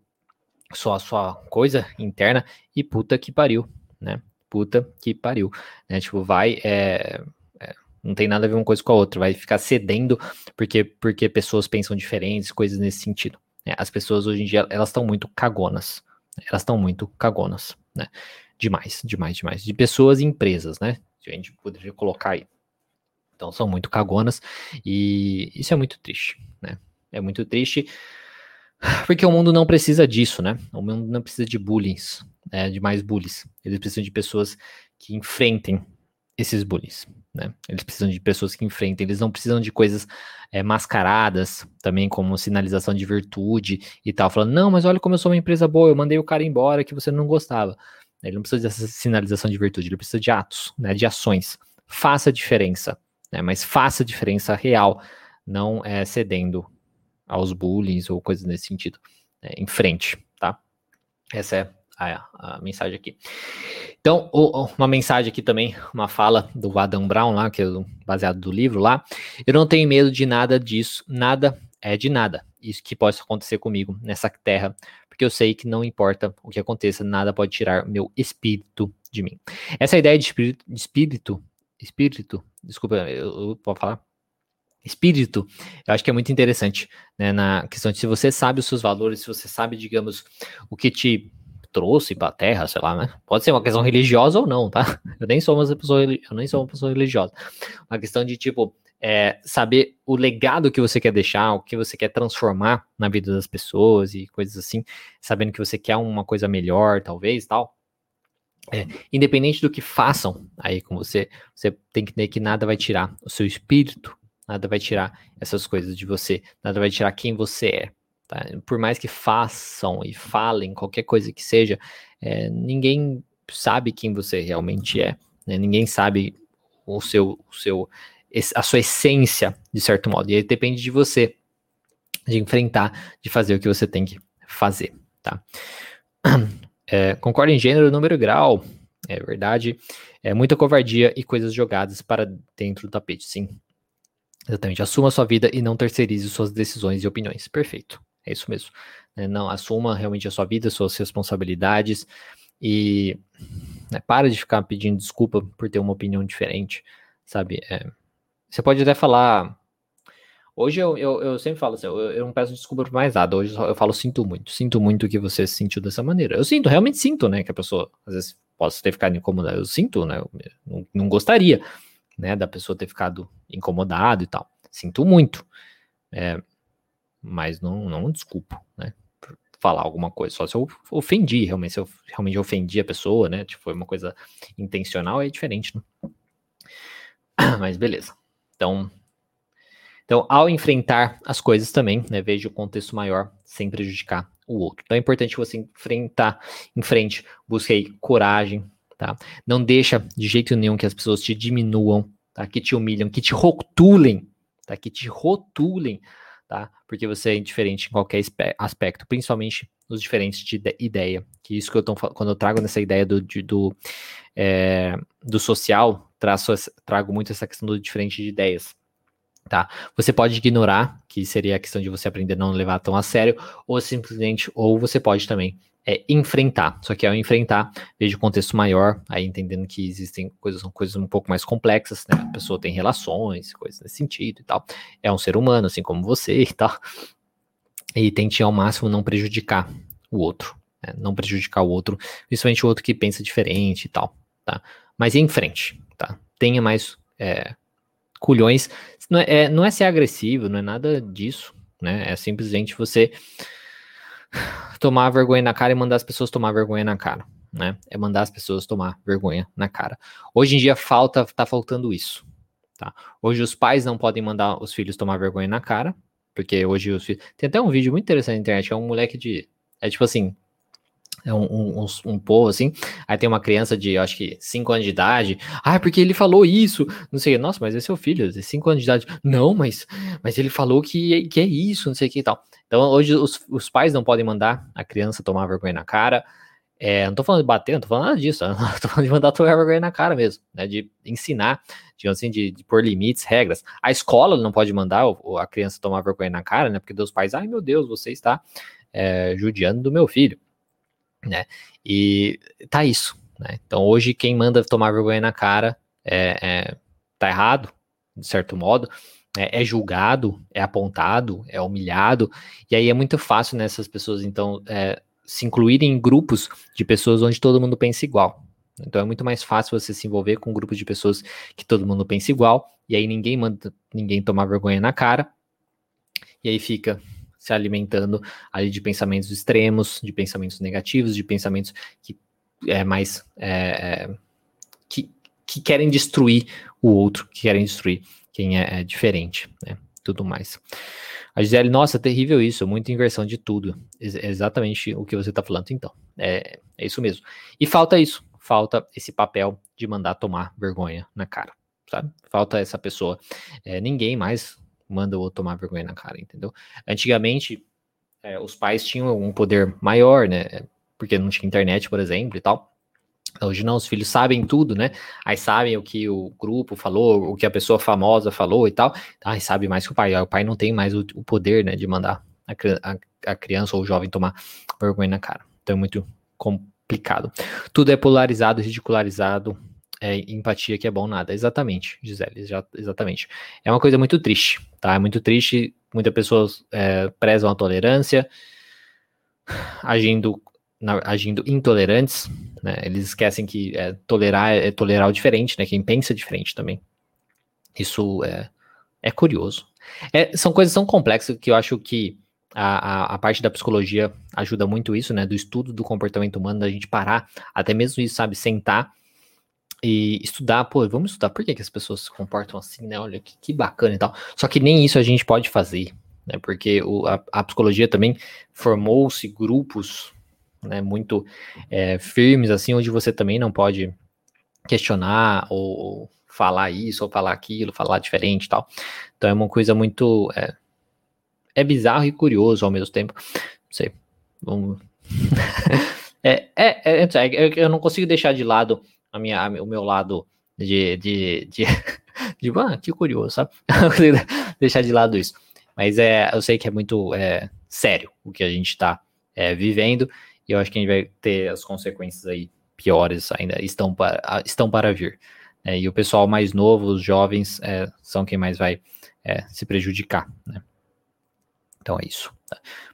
sua sua coisa interna e puta que pariu, né? Puta que pariu, né? Tipo, vai é, é, não tem nada a ver uma coisa com a outra, vai ficar cedendo porque porque pessoas pensam diferentes, coisas nesse sentido. Né? As pessoas hoje em dia elas estão muito cagonas, elas estão muito cagonas, né? Demais, demais, demais. De pessoas e empresas, né? A gente poderia colocar aí. Então são muito cagonas e isso é muito triste, né? É muito triste porque o mundo não precisa disso, né? O mundo não precisa de bullying, é, de mais bullies. Eles precisam de pessoas que enfrentem esses bullies, né? Eles precisam de pessoas que enfrentem, eles não precisam de coisas é, mascaradas, também como sinalização de virtude e tal, falando, não, mas olha como eu sou uma empresa boa, eu mandei o cara embora que você não gostava. Ele não precisa dessa sinalização de virtude, ele precisa de atos, né, de ações. Faça a diferença, né, mas faça a diferença real, não é, cedendo aos bullying ou coisas nesse sentido. Né, em frente, tá? Essa é a, a mensagem aqui. Então, o, uma mensagem aqui também, uma fala do Adam Brown lá, que é baseado do livro lá. Eu não tenho medo de nada disso, nada é de nada. Isso que pode acontecer comigo nessa terra porque eu sei que não importa o que aconteça, nada pode tirar meu espírito de mim. Essa ideia de espírito, de espírito, espírito, desculpa, eu, eu posso falar? Espírito, eu acho que é muito interessante, né, na questão de se você sabe os seus valores, se você sabe, digamos, o que te trouxe para a Terra, sei lá, né? Pode ser uma questão religiosa ou não, tá? Eu nem sou uma pessoa, eu nem sou uma pessoa religiosa. Uma questão de tipo, é, saber o legado que você quer deixar, o que você quer transformar na vida das pessoas e coisas assim, sabendo que você quer uma coisa melhor, talvez, tal. É, independente do que façam aí com você, você tem que entender que nada vai tirar o seu espírito, nada vai tirar essas coisas de você, nada vai tirar quem você é. Tá? Por mais que façam e falem qualquer coisa que seja, é, ninguém sabe quem você realmente é, né? ninguém sabe o seu, o seu a sua essência, de certo modo. E aí depende de você, de enfrentar, de fazer o que você tem que fazer, tá? É, concordo em gênero, número e grau. É verdade. É muita covardia e coisas jogadas para dentro do tapete, sim. Exatamente. Assuma sua vida e não terceirize suas decisões e opiniões. Perfeito. É isso mesmo. É, não, assuma realmente a sua vida, suas responsabilidades e né, para de ficar pedindo desculpa por ter uma opinião diferente, sabe? É, você pode até falar. Hoje eu, eu, eu sempre falo assim, eu, eu, não peço desculpa por mais nada. Hoje eu falo sinto muito. Sinto muito que você se sentiu dessa maneira. Eu sinto, realmente sinto, né? Que a pessoa às vezes possa ter ficado incomodada. Eu sinto, né? Eu não, não gostaria, né? Da pessoa ter ficado incomodada e tal. Sinto muito. É, mas não, não desculpo, né? Por falar alguma coisa. Só se eu ofendi, realmente. Se eu realmente ofendi a pessoa, né? Tipo, foi uma coisa intencional, é diferente, né? Mas beleza. Então, então, ao enfrentar as coisas também, né, veja o contexto maior sem prejudicar o outro. Então é importante você enfrentar, em frente, busque aí coragem, tá? Não deixa de jeito nenhum que as pessoas te diminuam, tá? Que te humilham, que te rotulem, tá? Que te rotulem, tá? Porque você é indiferente em qualquer aspecto, principalmente nos diferentes de ideia. Que isso que eu tô quando eu trago nessa ideia do, do, é, do social, traço, trago muito essa questão do diferente de ideias. Tá? Você pode ignorar, que seria a questão de você aprender a não levar tão a sério, ou simplesmente, ou você pode também é, enfrentar. Só que ao enfrentar, veja o contexto maior, aí entendendo que existem coisas, são coisas um pouco mais complexas, né? A pessoa tem relações, coisas nesse sentido e tal. É um ser humano, assim como você e tal. E tente ao máximo não prejudicar o outro, né? não prejudicar o outro, principalmente o outro que pensa diferente e tal, tá? Mas em frente, tá? Tenha mais é, culhões. Não é, é, não é ser agressivo, não é nada disso, né? É simplesmente você tomar vergonha na cara e mandar as pessoas tomar vergonha na cara, né? É mandar as pessoas tomar vergonha na cara. Hoje em dia falta, tá faltando isso, tá? Hoje os pais não podem mandar os filhos tomar vergonha na cara, porque hoje os filhos... Tem até um vídeo muito interessante na internet, é um moleque de... É tipo assim, um, um, um, povo assim, aí tem uma criança de, acho que 5 anos de idade, ah, porque ele falou isso, não sei, nossa, mas é seu filho, de 5 anos de idade, não, mas, mas ele falou que, que é isso, não sei o que e tal. Então, hoje os, os pais não podem mandar a criança tomar vergonha na cara, é, não tô falando de bater, não tô falando nada disso, não tô falando de mandar tomar vergonha na cara mesmo, né, de ensinar, digamos assim, de, de pôr limites, regras. A escola não pode mandar a criança tomar vergonha na cara, né, porque os pais, ai meu Deus, você está é, judiando do meu filho né? E tá isso, né? Então hoje quem manda tomar vergonha na cara é, é tá errado, de certo modo, é, é, julgado, é apontado, é humilhado, e aí é muito fácil nessas pessoas então é, se incluírem em grupos de pessoas onde todo mundo pensa igual. Então é muito mais fácil você se envolver com um grupo de pessoas que todo mundo pensa igual, e aí ninguém manda ninguém tomar vergonha na cara, e aí fica se alimentando ali de pensamentos extremos, de pensamentos negativos, de pensamentos que é mais é, é, que, que querem destruir o outro, que querem destruir quem é, é diferente, né? Tudo mais. A Gisele, nossa, terrível isso, muita inversão de tudo. É exatamente o que você está falando, então. É, é isso mesmo. E falta isso, falta esse papel de mandar tomar vergonha na cara, sabe? Falta essa pessoa. É, ninguém mais manda o outro tomar vergonha na cara, entendeu? Antigamente, é, os pais tinham um poder maior, né? Porque não tinha internet, por exemplo, e tal. Hoje não, os filhos sabem tudo, né? Aí sabem o que o grupo falou, o que a pessoa famosa falou e tal. Aí sabe mais que o pai. Aí o pai não tem mais o, o poder, né, de mandar a, a, a, criança ou o jovem tomar vergonha na cara. Então é muito complicado. Tudo é polarizado, ridicularizado, é, empatia que é bom nada. Exatamente, Gisele, já, exatamente. É uma coisa muito triste, tá? É muito triste. Muitas pessoas é, prezam a tolerância, agindo, na, agindo intolerantes, né? Eles esquecem que é, tolerar é tolerar o diferente, né? Quem pensa diferente também. Isso é, é curioso. É, são coisas tão complexas que eu acho que a, a, a, parte da psicologia ajuda muito isso, né? Do estudo do comportamento humano, da gente parar, até mesmo isso, sabe, sentar e estudar, pô, vamos estudar por que, que as pessoas se comportam assim, né? Olha que, que bacana e tal. Só que nem isso a gente pode fazer, né? Porque o, a, a psicologia também formou-se grupos né, muito é, firmes, assim, onde você também não pode questionar ou, falar isso ou falar aquilo, falar diferente e tal. Então é uma coisa muito. É, é bizarro e curioso ao mesmo tempo. Não sei. Vamos. é, é, é, é, eu não consigo deixar de lado a minha, a, o meu lado de, de, de, de, ah, que curioso, sabe? Deixar de lado isso. Mas é, eu sei que é muito é, sério o que a gente está é, vivendo, e eu acho que a gente vai ter as consequências aí piores ainda, estão para, estão para vir. É, e o pessoal mais novo, os jovens, é, são quem mais vai é, se prejudicar, né? Então é isso.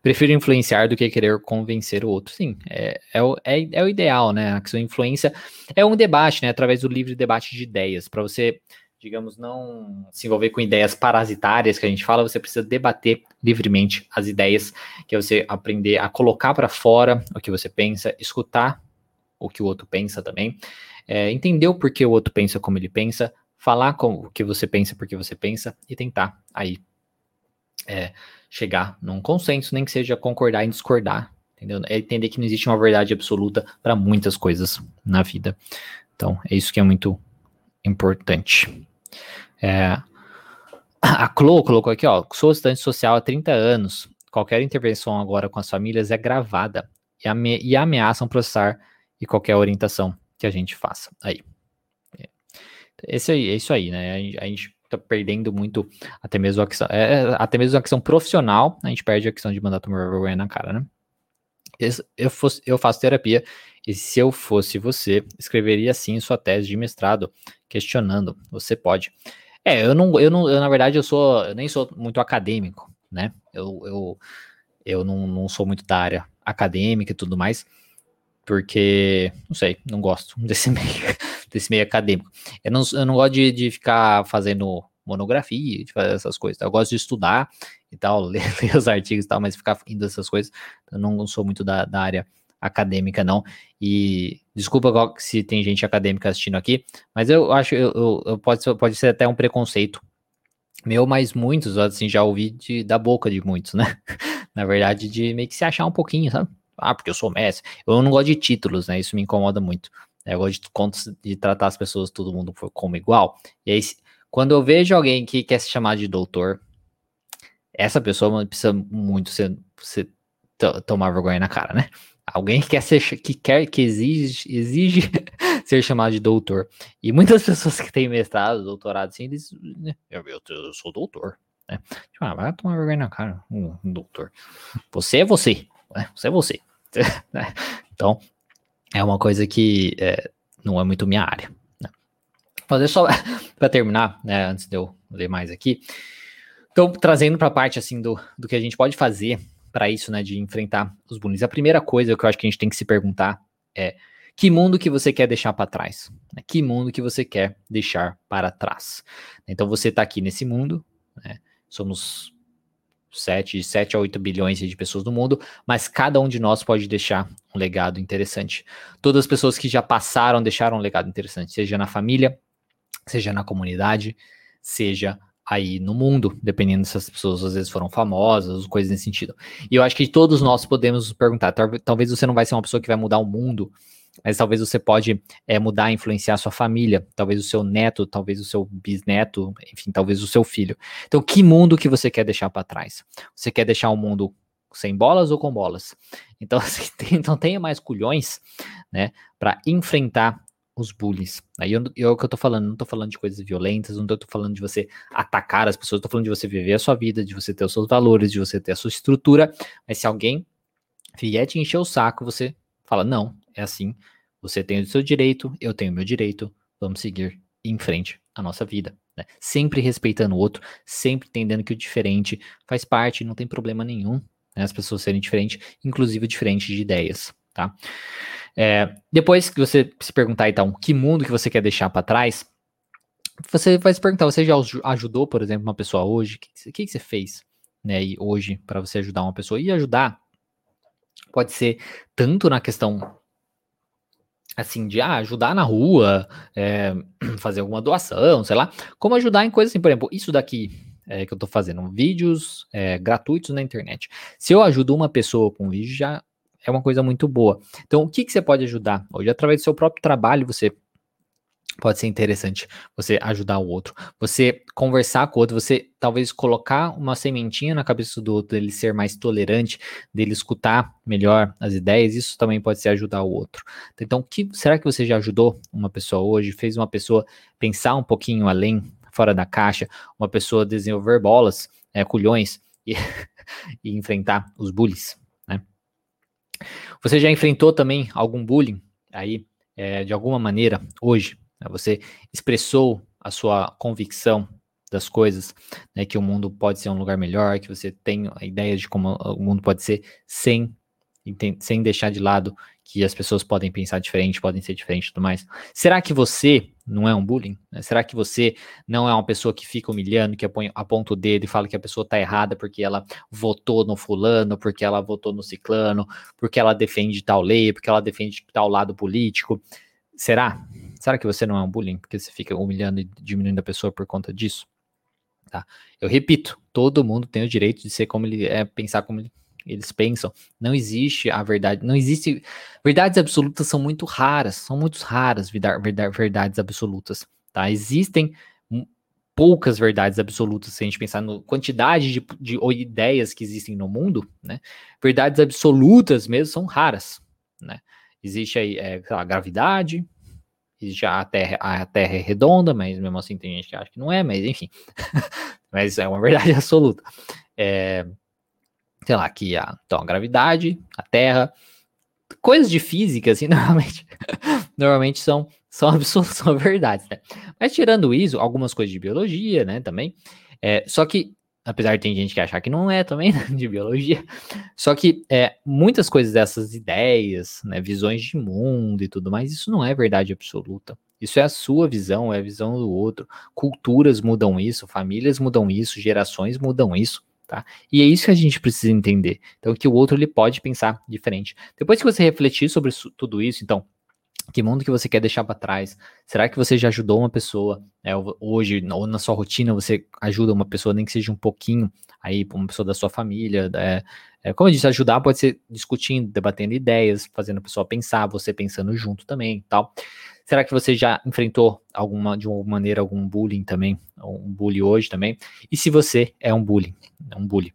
Prefiro influenciar do que querer convencer o outro. Sim, é, é, o, é, é o ideal, né? A sua influência é um debate, né? Através do livre debate de ideias. Para você, digamos, não se envolver com ideias parasitárias que a gente fala, você precisa debater livremente as ideias, que é você aprender a colocar para fora o que você pensa, escutar o que o outro pensa também, é, entender o porquê o outro pensa como ele pensa, falar com o que você pensa porque você pensa e tentar aí é, chegar num consenso, nem que seja concordar em discordar, entendeu? É entender que não existe uma verdade absoluta para muitas coisas na vida. Então, é isso que é muito importante. É, a Clo colocou aqui, ó, sou assistente social há 30 anos. Qualquer intervenção agora com as famílias é gravada e, ame e ameaçam processar e qualquer orientação que a gente faça. Aí. É. Esse aí, é isso aí, né? A gente tá perdendo muito até mesmo a questão, é, é, até mesmo a questão profissional, a gente perde a questão de mandar tomar vergonha na cara, né? Eu, fosse, eu faço terapia e se eu fosse você, escreveria assim sua tese de mestrado, questionando, você pode. É, eu não, eu não, eu, na verdade, eu sou, eu nem sou muito acadêmico, né? Eu, eu, eu não, não sou muito da área acadêmica e tudo mais, porque, não sei, não gosto desse meio desse meio acadêmico. Eu não, eu não gosto de, de ficar fazendo monografia, de fazer essas coisas. Eu gosto de estudar e tal, ler, ler os artigos e tal, mas ficar indo essas coisas, eu não sou muito da, da área acadêmica, não. E desculpa se tem gente acadêmica assistindo aqui, mas eu acho, eu, eu, eu pode, ser, pode ser até um preconceito meu, mas muitos, assim, já ouvi de, da boca de muitos, né? Na verdade, de meio que se achar um pouquinho, sabe? ah, porque eu sou mestre. Eu não gosto de títulos, né? Isso me incomoda muito. Eu gosto de, de tratar as pessoas, todo mundo como igual. E aí, quando eu vejo alguém que quer se chamar de doutor, essa pessoa precisa muito ser, ser tomar vergonha na cara, né? Alguém que quer ser, que quer, que exige, exige ser chamado de doutor. E muitas pessoas que têm mestrado, doutorado, assim, eles, né? eu, eu, eu, sou doutor, né? Tipo, ah, vai tomar vergonha na cara, um, um doutor. Você é você, né? Você é você. Né? então, é uma coisa que é, não é muito minha área. Né? Mas só para terminar, né, antes de eu ler mais aqui, então trazendo para a parte assim do, do que a gente pode fazer para isso, né, de enfrentar os bullies. A primeira coisa que eu acho que a gente tem que se perguntar é que mundo que você quer deixar para trás? Né? Que mundo que você quer deixar para trás? Então você está aqui nesse mundo, né? somos 7, 7 a 8 bilhões de pessoas no mundo, mas cada um de nós pode deixar um legado interessante. Todas as pessoas que já passaram deixaram um legado interessante, seja na família, seja na comunidade, seja aí no mundo, dependendo se as pessoas às vezes foram famosas, coisas nesse sentido. E eu acho que todos nós podemos nos perguntar, talvez você não vai ser uma pessoa que vai mudar o mundo, mas talvez você pode é, mudar, influenciar a sua família, talvez o seu neto, talvez o seu bisneto, enfim, talvez o seu filho. Então, que mundo que você quer deixar para trás? Você quer deixar um mundo sem bolas ou com bolas? Então, assim, então tenha mais culhões, né, para enfrentar os bullies. Aí eu, eu, é o que eu tô falando, não tô falando de coisas violentas, não tô falando de você atacar as pessoas, tô falando de você viver a sua vida, de você ter os seus valores, de você ter a sua estrutura. Mas se alguém vier te encher o saco, você fala: não, é assim, você tem o seu direito, eu tenho o meu direito, vamos seguir em frente a nossa vida. Né? Sempre respeitando o outro, sempre entendendo que o diferente faz parte, não tem problema nenhum né, as pessoas serem diferentes, inclusive diferente de ideias, tá? É, depois que você se perguntar, então, que mundo que você quer deixar para trás, você vai se perguntar, você já ajudou, por exemplo, uma pessoa hoje? O que, que, você fez, né, hoje para você ajudar uma pessoa? E ajudar pode ser tanto na questão assim, de ah, ajudar na rua, é, fazer alguma doação, sei lá, como ajudar em coisas assim, por exemplo, isso daqui é, que eu tô fazendo, vídeos é, gratuitos na internet. Se eu ajudo uma pessoa com um vídeo, já é uma coisa muito boa. Então, o que, que você pode ajudar? Hoje, através do seu próprio trabalho, você pode ser interessante você ajudar o outro, você conversar com o outro, você talvez colocar uma sementinha na cabeça do outro, dele ser mais tolerante, dele escutar melhor as ideias, isso também pode ser ajudar o outro. Então, que será que você já ajudou uma pessoa hoje, fez uma pessoa pensar um pouquinho além, fora da caixa, uma pessoa desenvolver bolas, é, culhões e, e enfrentar os bullies? Você já enfrentou também algum bullying aí, é, de alguma maneira, hoje? Né? Você expressou a sua convicção das coisas, né, que o mundo pode ser um lugar melhor, que você tem a ideia de como o mundo pode ser sem, sem deixar de lado que as pessoas podem pensar diferente, podem ser diferentes e tudo mais. Será que você não é um bullying? Né? Será que você não é uma pessoa que fica humilhando, que aponta o dedo e fala que a pessoa está errada porque ela votou no fulano, porque ela votou no ciclano, porque ela defende tal lei, porque ela defende tal lado político? Será? Será que você não é um bullying? Porque você fica humilhando e diminuindo a pessoa por conta disso? Tá? Eu repito, todo mundo tem o direito de ser como ele é, pensar como ele eles pensam. Não existe a verdade, não existe. Verdades absolutas são muito raras, são muito raras verdades absolutas, tá? Existem poucas verdades absolutas, se a gente pensar na quantidade de, de ideias que existem no mundo, né? Verdades absolutas mesmo são raras, né? Existe aí, é, a gravidade, existe a terra, a terra é redonda, mas mesmo assim tem gente que acha que não é, mas enfim. mas é uma verdade absoluta. É, sei lá, que a, então, a gravidade, a Terra, coisas de física, assim, normalmente, normalmente são, são, são verdades, né? Mas tirando isso, algumas coisas de biologia, né, também, é, só que, apesar de ter gente que achar que não é também, né, de biologia, só que é, muitas coisas dessas ideias, né, visões de mundo e tudo mais, isso não é verdade absoluta. Isso é a sua visão, é a visão do outro. Culturas mudam isso, famílias mudam isso, gerações mudam isso. Tá? E é isso que a gente precisa entender. Então, que o outro ele pode pensar diferente. Depois que você refletir sobre tudo isso, então, Que mundo que você quer deixar para trás? Será que você já ajudou uma pessoa? É, hoje, ou na sua rotina, você ajuda uma pessoa, nem que seja um pouquinho, aí, uma pessoa da sua família. É, é, como eu disse, ajudar pode ser discutindo, debatendo ideias, fazendo a pessoa pensar, você pensando junto também tal. Será que você já enfrentou alguma, de alguma maneira algum bullying também? Um bullying hoje também? E se você é um bullying? Um bullying?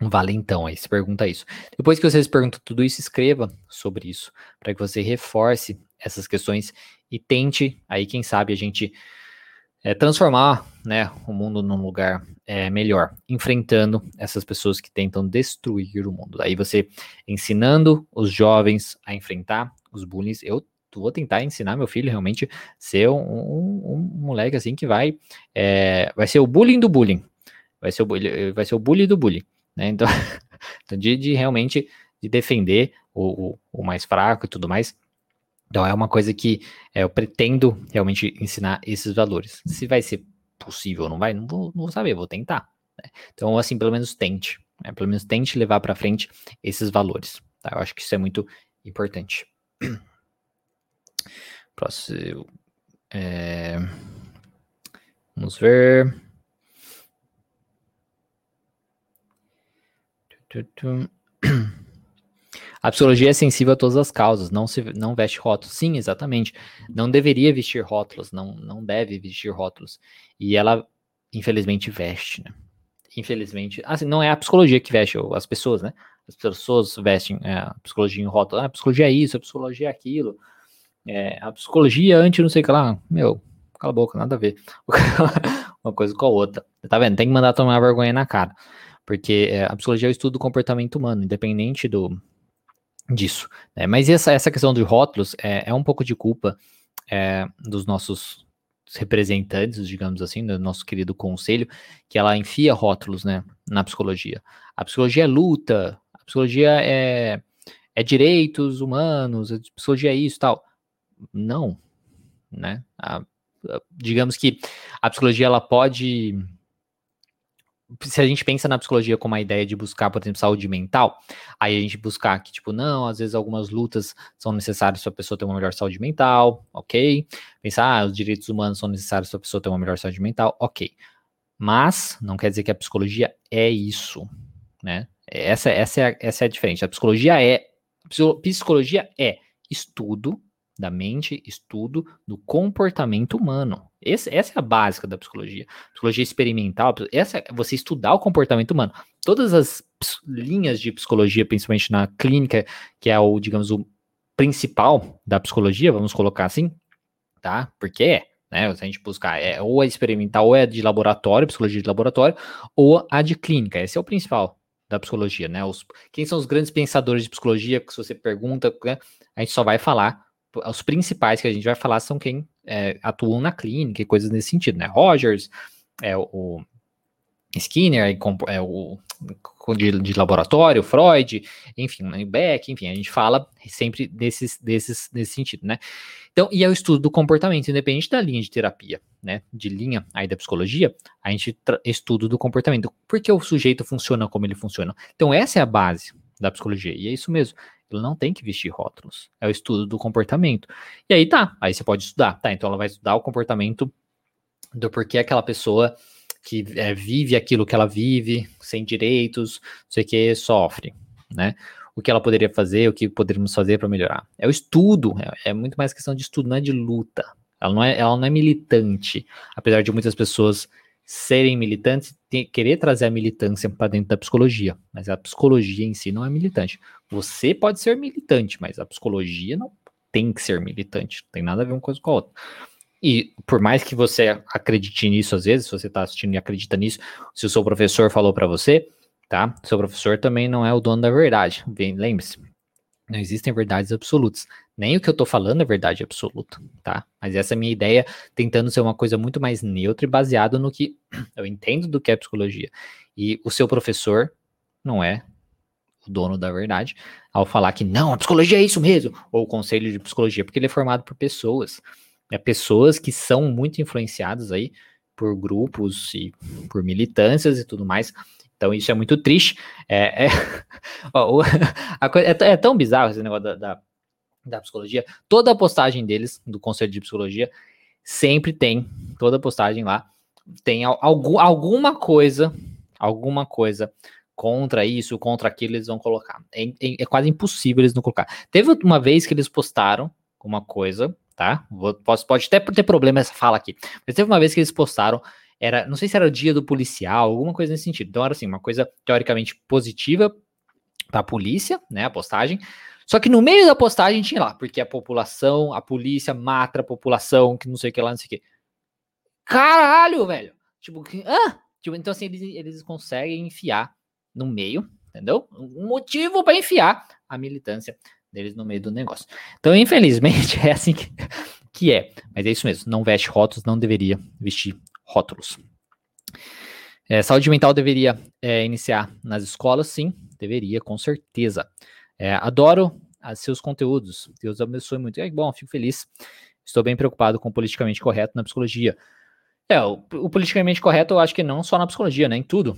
Um valentão aí, se pergunta isso. Depois que você se pergunta tudo isso, escreva sobre isso, para que você reforce essas questões e tente, aí quem sabe a gente é, transformar né, o mundo num lugar é, melhor, enfrentando essas pessoas que tentam destruir o mundo. Aí você ensinando os jovens a enfrentar os bullying. Eu vou tentar ensinar meu filho realmente ser um, um, um moleque assim que vai é, vai ser o bullying do bullying, vai ser o, vai ser o bullying do bullying. Né? Então, então de, de, realmente de defender o, o, o, mais fraco e tudo mais. Então é uma coisa que é, eu pretendo realmente ensinar esses valores. Se vai ser possível ou não vai, não vou, não vou saber, vou tentar. Né? Então, assim, pelo menos tente. Né? Pelo menos tente levar para frente esses valores. Tá? Eu acho que isso é muito importante. Próximo. É... Vamos ver. A psicologia é sensível a todas as causas, não se não veste rótulos. Sim, exatamente. Não deveria vestir rótulos, não, não deve vestir rótulos. E ela, infelizmente, veste, né? Infelizmente, assim, não é a psicologia que veste as pessoas, né? As pessoas vestem é, a psicologia em rótulos. Ah, a psicologia é isso, a psicologia é aquilo. É, a psicologia antes não sei o que lá. Meu, cala a boca, nada a ver. Uma coisa com a outra. Tá vendo? Tem que mandar tomar vergonha na cara. Porque é, a psicologia é o estudo do comportamento humano, independente do disso. Né? Mas essa, essa questão de rótulos é, é um pouco de culpa é, dos nossos representantes, digamos assim, do nosso querido conselho, que ela enfia rótulos né, na psicologia. A psicologia é luta, a psicologia é, é direitos humanos, a psicologia é isso tal. Não, né? A, a, digamos que a psicologia ela pode se a gente pensa na psicologia como a ideia de buscar, por exemplo, saúde mental, aí a gente buscar que, tipo, não, às vezes algumas lutas são necessárias para a pessoa ter uma melhor saúde mental, ok. Pensar, ah, os direitos humanos são necessários para a pessoa ter uma melhor saúde mental, ok. Mas não quer dizer que a psicologia é isso, né? Essa, essa, é, essa é a diferença. A psicologia é, psicologia é estudo da mente, estudo do comportamento humano. Esse, essa é a básica da psicologia. Psicologia experimental, essa é você estudar o comportamento humano. Todas as linhas de psicologia, principalmente na clínica, que é o, digamos, o principal da psicologia, vamos colocar assim, tá? Porque é, né? Se a gente buscar, é ou a experimental, ou é de laboratório, psicologia de laboratório, ou a de clínica. Esse é o principal da psicologia, né? Os, quem são os grandes pensadores de psicologia? Que se você pergunta, né, a gente só vai falar os principais que a gente vai falar são quem é, atuam na clínica e coisas nesse sentido, né? Rogers, é o Skinner, é o de, de, laboratório, Freud, enfim, Beck, enfim, a gente fala sempre desses, desses, nesse sentido, né? Então, e é o estudo do comportamento, independente da linha de terapia, né? De linha aí da psicologia, a gente estuda do comportamento. Por que o sujeito funciona como ele funciona? Então, essa é a base da psicologia, e é isso mesmo. Ele não tem que vestir rótulos. É o estudo do comportamento. E aí tá, aí você pode estudar. Tá, então ela vai estudar o comportamento do porquê aquela pessoa que é, vive aquilo que ela vive, sem direitos, não sei o que, sofre, né? O que ela poderia fazer, o que poderíamos fazer para melhorar. É o estudo, é, é, muito mais questão de estudo, não é de luta. Ela não é, ela não é militante, apesar de muitas pessoas serem militantes, ter, querer trazer a militância para dentro da psicologia, mas a psicologia em si não é militante. Você pode ser militante, mas a psicologia não tem que ser militante, não tem nada a ver uma coisa com a outra. E por mais que você acredite nisso às vezes, se você está assistindo e acredita nisso, se o seu professor falou para você, tá? Seu professor também não é o dono da verdade. Lembre-se, não existem verdades absolutas. Nem o que eu tô falando é verdade absoluta, tá? Mas essa é a minha ideia, tentando ser uma coisa muito mais neutra e baseada no que eu entendo do que é psicologia. E o seu professor não é o dono da verdade ao falar que não, a psicologia é isso mesmo, ou o conselho de psicologia, porque ele é formado por pessoas, é pessoas que são muito influenciadas aí por grupos e por militâncias e tudo mais. Então isso é muito triste. É, é, ó, a, é, é tão bizarro esse negócio da, da da psicologia, toda a postagem deles, do Conselho de Psicologia, sempre tem, toda a postagem lá, tem algum, alguma coisa, alguma coisa contra isso, contra aquilo, eles vão colocar. É, é, é, quase impossível eles não colocar. Teve uma vez que eles postaram uma coisa, tá? Vou, posso, pode até ter problema essa fala aqui, mas teve uma vez que eles postaram, era, não sei se era o dia do policial, alguma coisa nesse sentido. Então era assim, uma coisa teoricamente positiva para a polícia, né, a postagem, só que no meio da postagem tinha lá, porque a população, a polícia mata a população, que não sei o que lá, não sei o que. Caralho, velho! Tipo, ah! Tipo, então assim, eles, eles conseguem enfiar no meio, entendeu? Um motivo para enfiar a militância deles no meio do negócio. Então, infelizmente, é assim que, que é. Mas é isso mesmo, não veste rótulos, não deveria vestir rótulos. É, saúde mental deveria é, iniciar nas escolas, sim, deveria, com certeza. É, adoro seus conteúdos. Deus abençoe muito. É bom, fico feliz. Estou bem preocupado com o politicamente correto na psicologia. É, o, o, politicamente correto eu acho que não só na psicologia, né? Em tudo,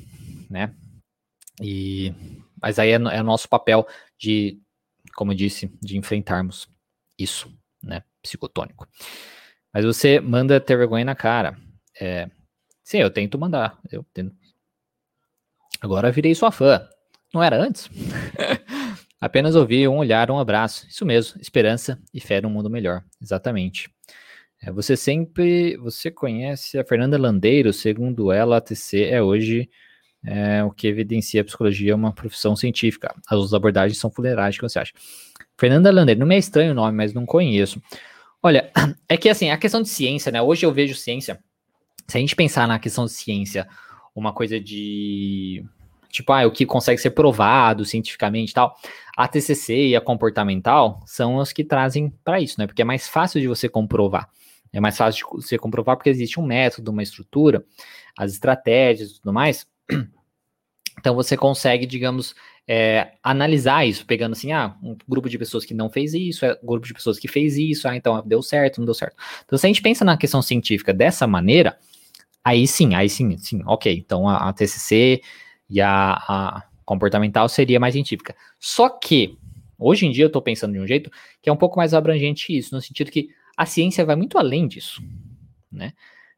né? E, mas aí é, é nosso papel de, como eu disse, de enfrentarmos isso, né? Psicotônico. Mas você manda ter vergonha na cara. É, sim, eu tento mandar. Eu tento. Agora virei sua fã. Não era antes? Apenas ouvir um olhar, um abraço. Isso mesmo, esperança e fé num mundo melhor. Exatamente. É, você sempre, você conhece a Fernanda Landeiro, segundo ela, a TC é hoje é, o que evidencia a psicologia é uma profissão científica. As abordagens são fuleirais, o que você acha? Fernanda Landeiro, não me é estranho o nome, mas não conheço. Olha, é que assim, a questão de ciência, né? Hoje eu vejo ciência, se a gente pensar na questão de ciência, uma coisa de tipo, ah, o que consegue ser provado cientificamente e tal. A TCC e a comportamental são as que trazem para isso, né? Porque é mais fácil de você comprovar. É mais fácil de você comprovar porque existe um método, uma estrutura, as estratégias e tudo mais. Então você consegue, digamos, é, analisar isso, pegando assim, ah, um grupo de pessoas que não fez isso, é um grupo de pessoas que fez isso, ah, então deu certo, não deu certo. Então, se a gente pensa na questão científica dessa maneira, aí sim, aí sim, sim, ok. Então a, a TCC e a, a comportamental seria mais científica. Só que, hoje em dia eu estou pensando de um jeito que é um pouco mais abrangente isso, no sentido que a ciência vai muito além disso, né?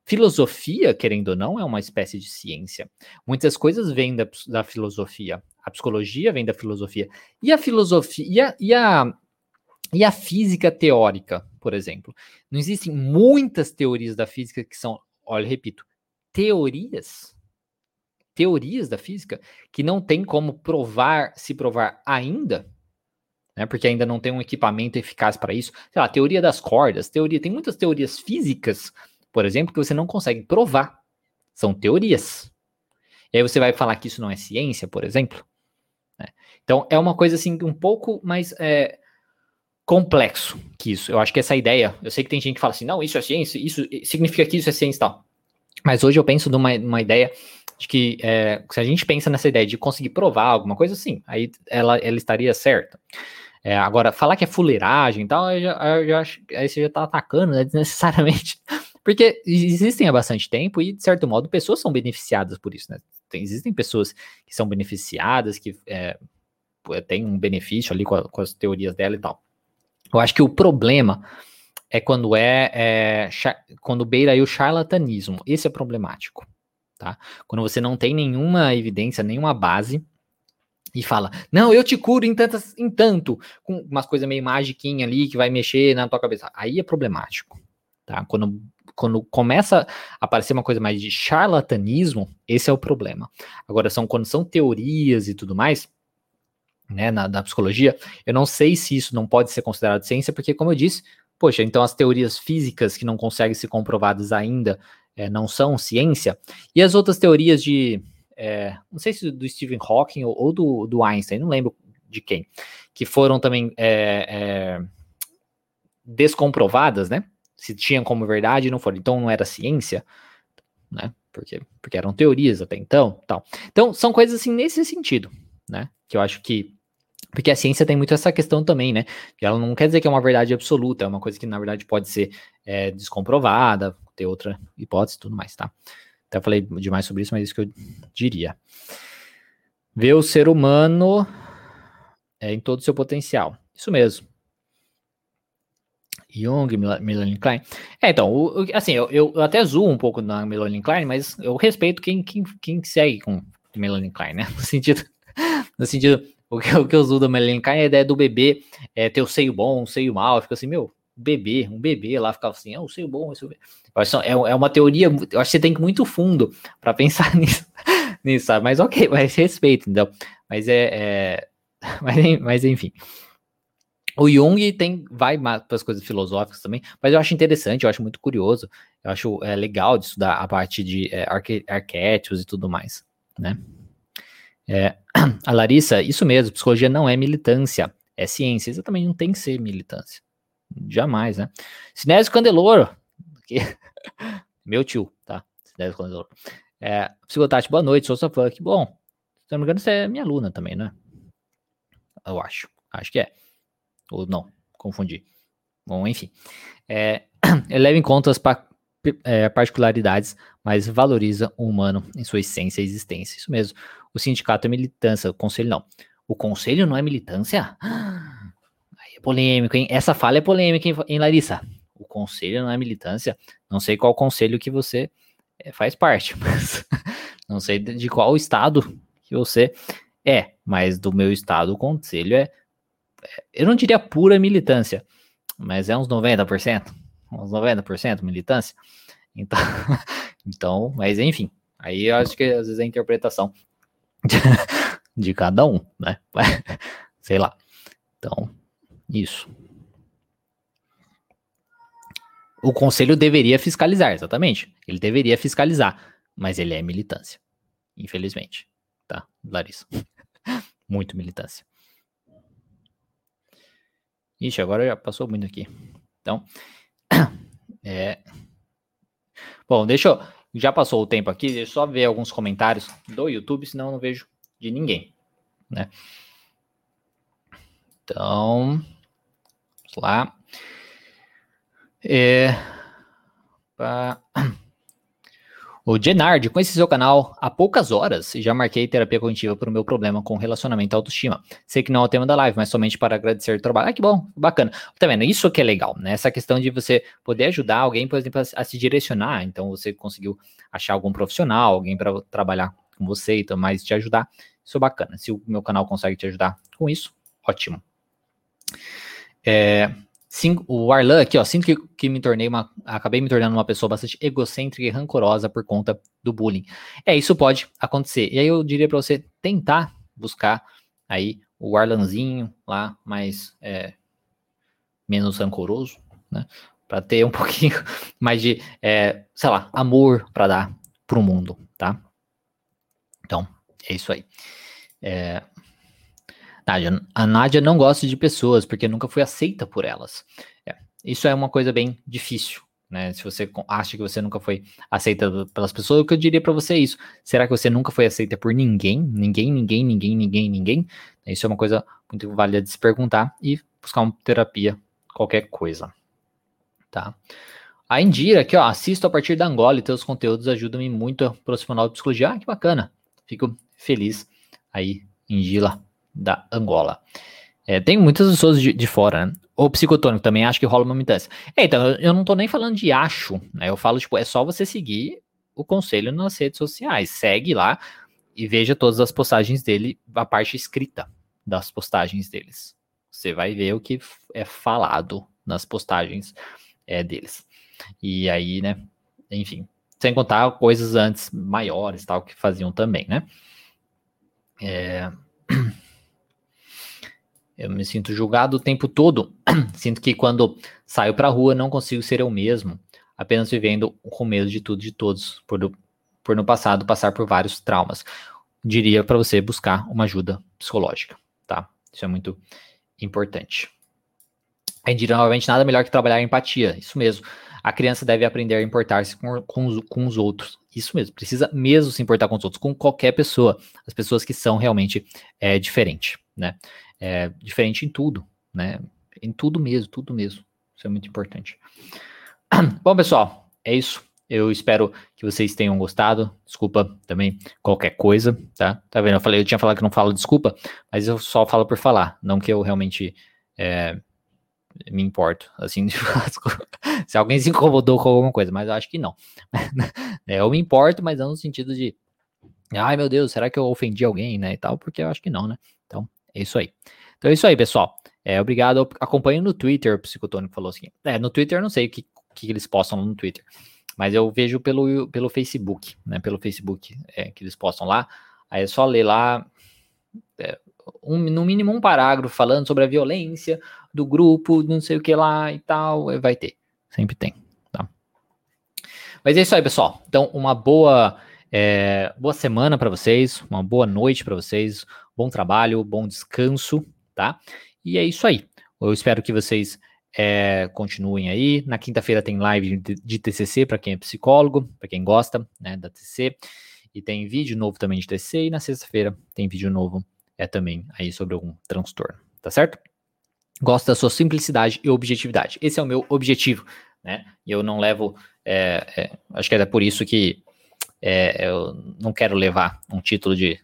Filosofia, querendo ou não, é uma espécie de ciência. Muitas coisas vêm da, da filosofia. A psicologia vem da filosofia. E a filosofia e a, e a, e a física teórica, por exemplo. Não existem muitas teorias da física que são, olha, repito, teorias teorias da física que não tem como provar, se provar ainda, né? Porque ainda não tem um equipamento eficaz para isso. Sei lá, teoria das cordas, teoria, tem muitas teorias físicas, por exemplo, que você não consegue provar. São teorias. E aí você vai falar que isso não é ciência, por exemplo. Né? Então é uma coisa assim um pouco mais é, complexo que isso. Eu acho que essa ideia, eu sei que tem gente que fala assim, não, isso é ciência, isso significa que isso é ciência e tal. Mas hoje eu penso numa, ideia de que é, se a gente pensa nessa ideia de conseguir provar alguma coisa, sim, aí ela, ela estaria certa. É, agora, falar que é fuleiragem e tal, eu já, eu já acho, aí você já tá atacando né, desnecessariamente. Porque existem há bastante tempo e, de certo modo, pessoas são beneficiadas por isso, né? Tem, existem pessoas que são beneficiadas, que é, têm um benefício ali com, a, com, as teorias dela e tal. Eu acho que o problema é quando é, é quando beira o charlatanismo. Esse é problemático tá? Quando você não tem nenhuma evidência, nenhuma base, e fala, não, eu te curo em, tantas, em tanto, com umas coisas meio magiquinha ali que vai mexer na tua cabeça. Aí é problemático, tá? Quando, quando começa a aparecer uma coisa mais de charlatanismo, esse é o problema. Agora, são quando são teorias e tudo mais, né, na, na psicologia, eu não sei se isso não pode ser considerado ciência, porque, como eu disse, poxa, então as teorias físicas que não conseguem ser comprovadas ainda é, não são ciência, e as outras teorias de, é, não sei se do Stephen Hawking ou, ou, do, do Einstein, não lembro de quem, que foram também é, descomprovadas, né? Se tinham como verdade, não foram. Então não era ciência, né? Porque, porque eram teorias até então, tal. Então são coisas assim nesse sentido, né? Que eu acho que porque a ciência tem muito essa questão também, né? Que ela não quer dizer que é uma verdade absoluta, é uma coisa que na verdade pode ser é, descomprovada, ter outra hipótese e tudo mais, tá? Até falei demais sobre isso, mas é isso que eu diria. Ver o ser humano é, em todo o seu potencial. Isso mesmo. Jung, Melanie Klein. É, então, o, assim, eu, eu, até zoo um pouco na Melanie Klein, mas eu respeito quem, quem, quem segue com Melanie Klein, né? No sentido, no sentido o que, o que da Klein é a ideia do bebê é, ter o seio bom, o seio mal, fica assim, meu, bebê, um bebê lá ficava assim, é o seio bom, esse é, é uma teoria, eu acho que você tem que ir muito fundo para pensar nisso, nisso, sabe? Mas ok, mas respeito, então. Mas é, é mas, mas enfim. O Jung tem, vai para as coisas filosóficas também, mas eu acho interessante, eu acho muito curioso, eu acho é, legal de estudar a parte de é, arquétipos e tudo mais, né? É, a Larissa, isso mesmo, psicologia não é militância, é ciência, exatamente, não tem que ser militância, jamais, né? Sinésio Candeloro, que, meu tio, tá? Sinésio Candeloro. É, Psicotati, boa noite, sou sua fã, que bom, se não me engano, você é minha aluna também, né? Eu acho, acho que é. Ou não, confundi. Bom, enfim. É, leva em conta as é, particularidades, mas valoriza o humano em sua essência e existência. Isso mesmo. O sindicato é militância, o conselho não. O conselho não é militância? Aí é polêmico, hein? Essa fala é polêmica, hein, Larissa? O conselho não é militância. Não sei qual conselho que você é, faz parte, mas não sei de qual estado que você é, mas do meu estado o conselho é eu não diria pura militância, mas é uns 90%, uns 90% militância. Então, então, mas enfim, aí eu acho que às vezes é a interpretação de, de cada um, né? Sei lá. Então, isso. O conselho deveria fiscalizar, exatamente. Ele deveria fiscalizar, mas ele é militância. Infelizmente. Tá, Larissa? Muito militância. Ixi, agora já passou muito aqui. Então, é. Bom, deixa eu. Já passou o tempo aqui, deixa eu só ver alguns comentários do YouTube, senão eu não vejo de ninguém, né? Então, vamos lá. É, pra... O Genard, conheci seu canal há poucas horas e já marquei terapia cognitiva para o meu problema com relacionamento e autoestima. Sei que não é o tema da live, mas somente para agradecer o trabalho. Ah, que bom, bacana. Tá vendo? Isso que é legal, né? Essa questão de você poder ajudar alguém, por exemplo, a, se direcionar. Então, você conseguiu achar algum profissional, alguém para trabalhar com você e mais te ajudar. Isso é bacana. Se o meu canal consegue te ajudar com isso, ótimo. É, o Arlan aqui, ó, sinto que, que me tornei uma. Acabei me tornando uma pessoa bastante egocêntrica e rancorosa por conta do bullying. É, isso pode acontecer. E aí eu diria para você tentar buscar aí o Arlanzinho lá, mais é, menos rancoroso, né? Para ter um pouquinho mais de, é, sei lá, amor para dar pro mundo, tá? Então, é isso aí. É, Nádia, a Nádia não gosta de pessoas porque nunca foi aceita por elas. É, isso é uma coisa bem difícil, né? Se você acha que você nunca foi aceita pelas pessoas, o que eu diria para você é isso. Será que você nunca foi aceita por ninguém? Ninguém, ninguém, ninguém, ninguém, ninguém? Isso é uma coisa muito válida de se perguntar e buscar uma terapia, qualquer coisa. Tá? A Indira, aqui, ó, assisto a partir da Angola e teus conteúdos ajudam-me muito a aproximar da psicologia. Ah, que bacana. Fico feliz aí, Indira da Angola. É, tem muitas pessoas de, de fora, né? O psicotônico também acho que rola uma militância. É, então, eu, eu não tô nem falando de acho, né? Eu falo, tipo, é só você seguir o conselho nas redes sociais. Segue lá e veja todas as postagens dele, a parte escrita das postagens deles. Você vai ver o que é falado nas postagens é, deles. E aí, né? Enfim, sem contar coisas antes maiores, tal, que faziam também, né? É... Eu me sinto julgado o tempo todo. sinto que quando saio pra rua não consigo ser eu mesmo, apenas vivendo com medo de tudo e de todos, por, por no passado passar por vários traumas. Diria para você buscar uma ajuda psicológica, tá? Isso é muito importante. A Indira, novamente, nada melhor que trabalhar a empatia. Isso mesmo. A criança deve aprender a importar-se com, com, com, os outros. Isso mesmo. Precisa mesmo se importar com os outros, com qualquer pessoa. As pessoas que são realmente é, diferentes, né? É, diferente em tudo, né? Em tudo mesmo, tudo mesmo. Isso é muito importante. Bom, pessoal, é isso. Eu espero que vocês tenham gostado. Desculpa também qualquer coisa, tá? Tá vendo? Eu falei, eu tinha falado que não falo desculpa, mas eu só falo por falar, não que eu realmente é, me importo, assim, se alguém se incomodou com alguma coisa, mas eu acho que não. é, eu me importo, mas não no sentido de, ai meu Deus, será que eu ofendi alguém, né, e tal, porque eu acho que não, né? Então, é isso aí. Então é isso aí, pessoal. É, obrigado. Acompanhe no Twitter, o Psicotônico falou assim. É, no Twitter eu não sei o que, que eles postam no Twitter, mas eu vejo pelo, pelo Facebook, né? Pelo Facebook é, que eles postam lá. Aí é só ler lá, é, um, no mínimo um parágrafo falando sobre a violência do grupo, não sei o que lá e tal, é, vai ter. Sempre tem, tá? Mas é isso aí, pessoal. Então, uma boa, é, boa semana para vocês, uma boa noite para vocês, bom trabalho, bom descanso, tá? E é isso aí. Eu espero que vocês é, continuem aí. Na quinta-feira tem live de, TCC para quem é psicólogo, para quem gosta né, da TCC. E tem vídeo novo também de TCC. E na sexta-feira tem vídeo novo é também aí sobre algum transtorno, tá certo? Gosto da sua simplicidade e objetividade. Esse é o meu objetivo, né? E eu não levo. É, é, acho que é por isso que eu não quero levar um título de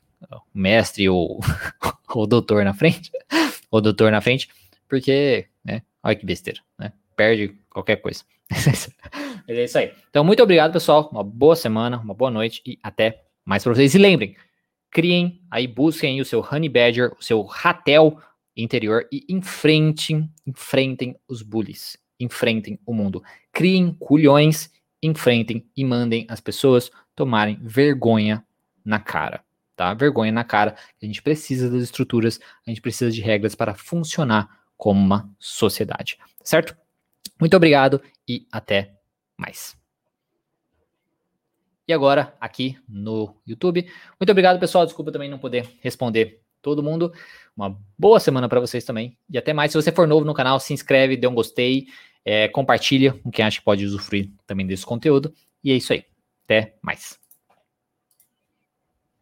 mestre ou, ou doutor na frente, ou doutor na frente, porque, né? Olha que besteira, né? Perde qualquer coisa. é isso aí. Então, muito obrigado, pessoal. Uma boa semana, uma boa noite e até mais para vocês. E lembrem, criem, aí busquem o seu Honey Badger, o seu Ratel interior e enfrentem, enfrentem os bullies, enfrentem o mundo. Criem culhões, enfrentem e mandem as pessoas tomarem vergonha na cara, tá? Vergonha na cara. A gente precisa das estruturas, a gente precisa de regras para funcionar como uma sociedade, certo? Muito obrigado e até mais e agora aqui no YouTube. Muito obrigado, pessoal. Desculpa também não poder responder todo mundo. Uma boa semana para vocês também. E até mais. Se você for novo no canal, se inscreve, dê um gostei, é, compartilha com quem acha que pode usufruir também desse conteúdo. E é isso aí. Até mais.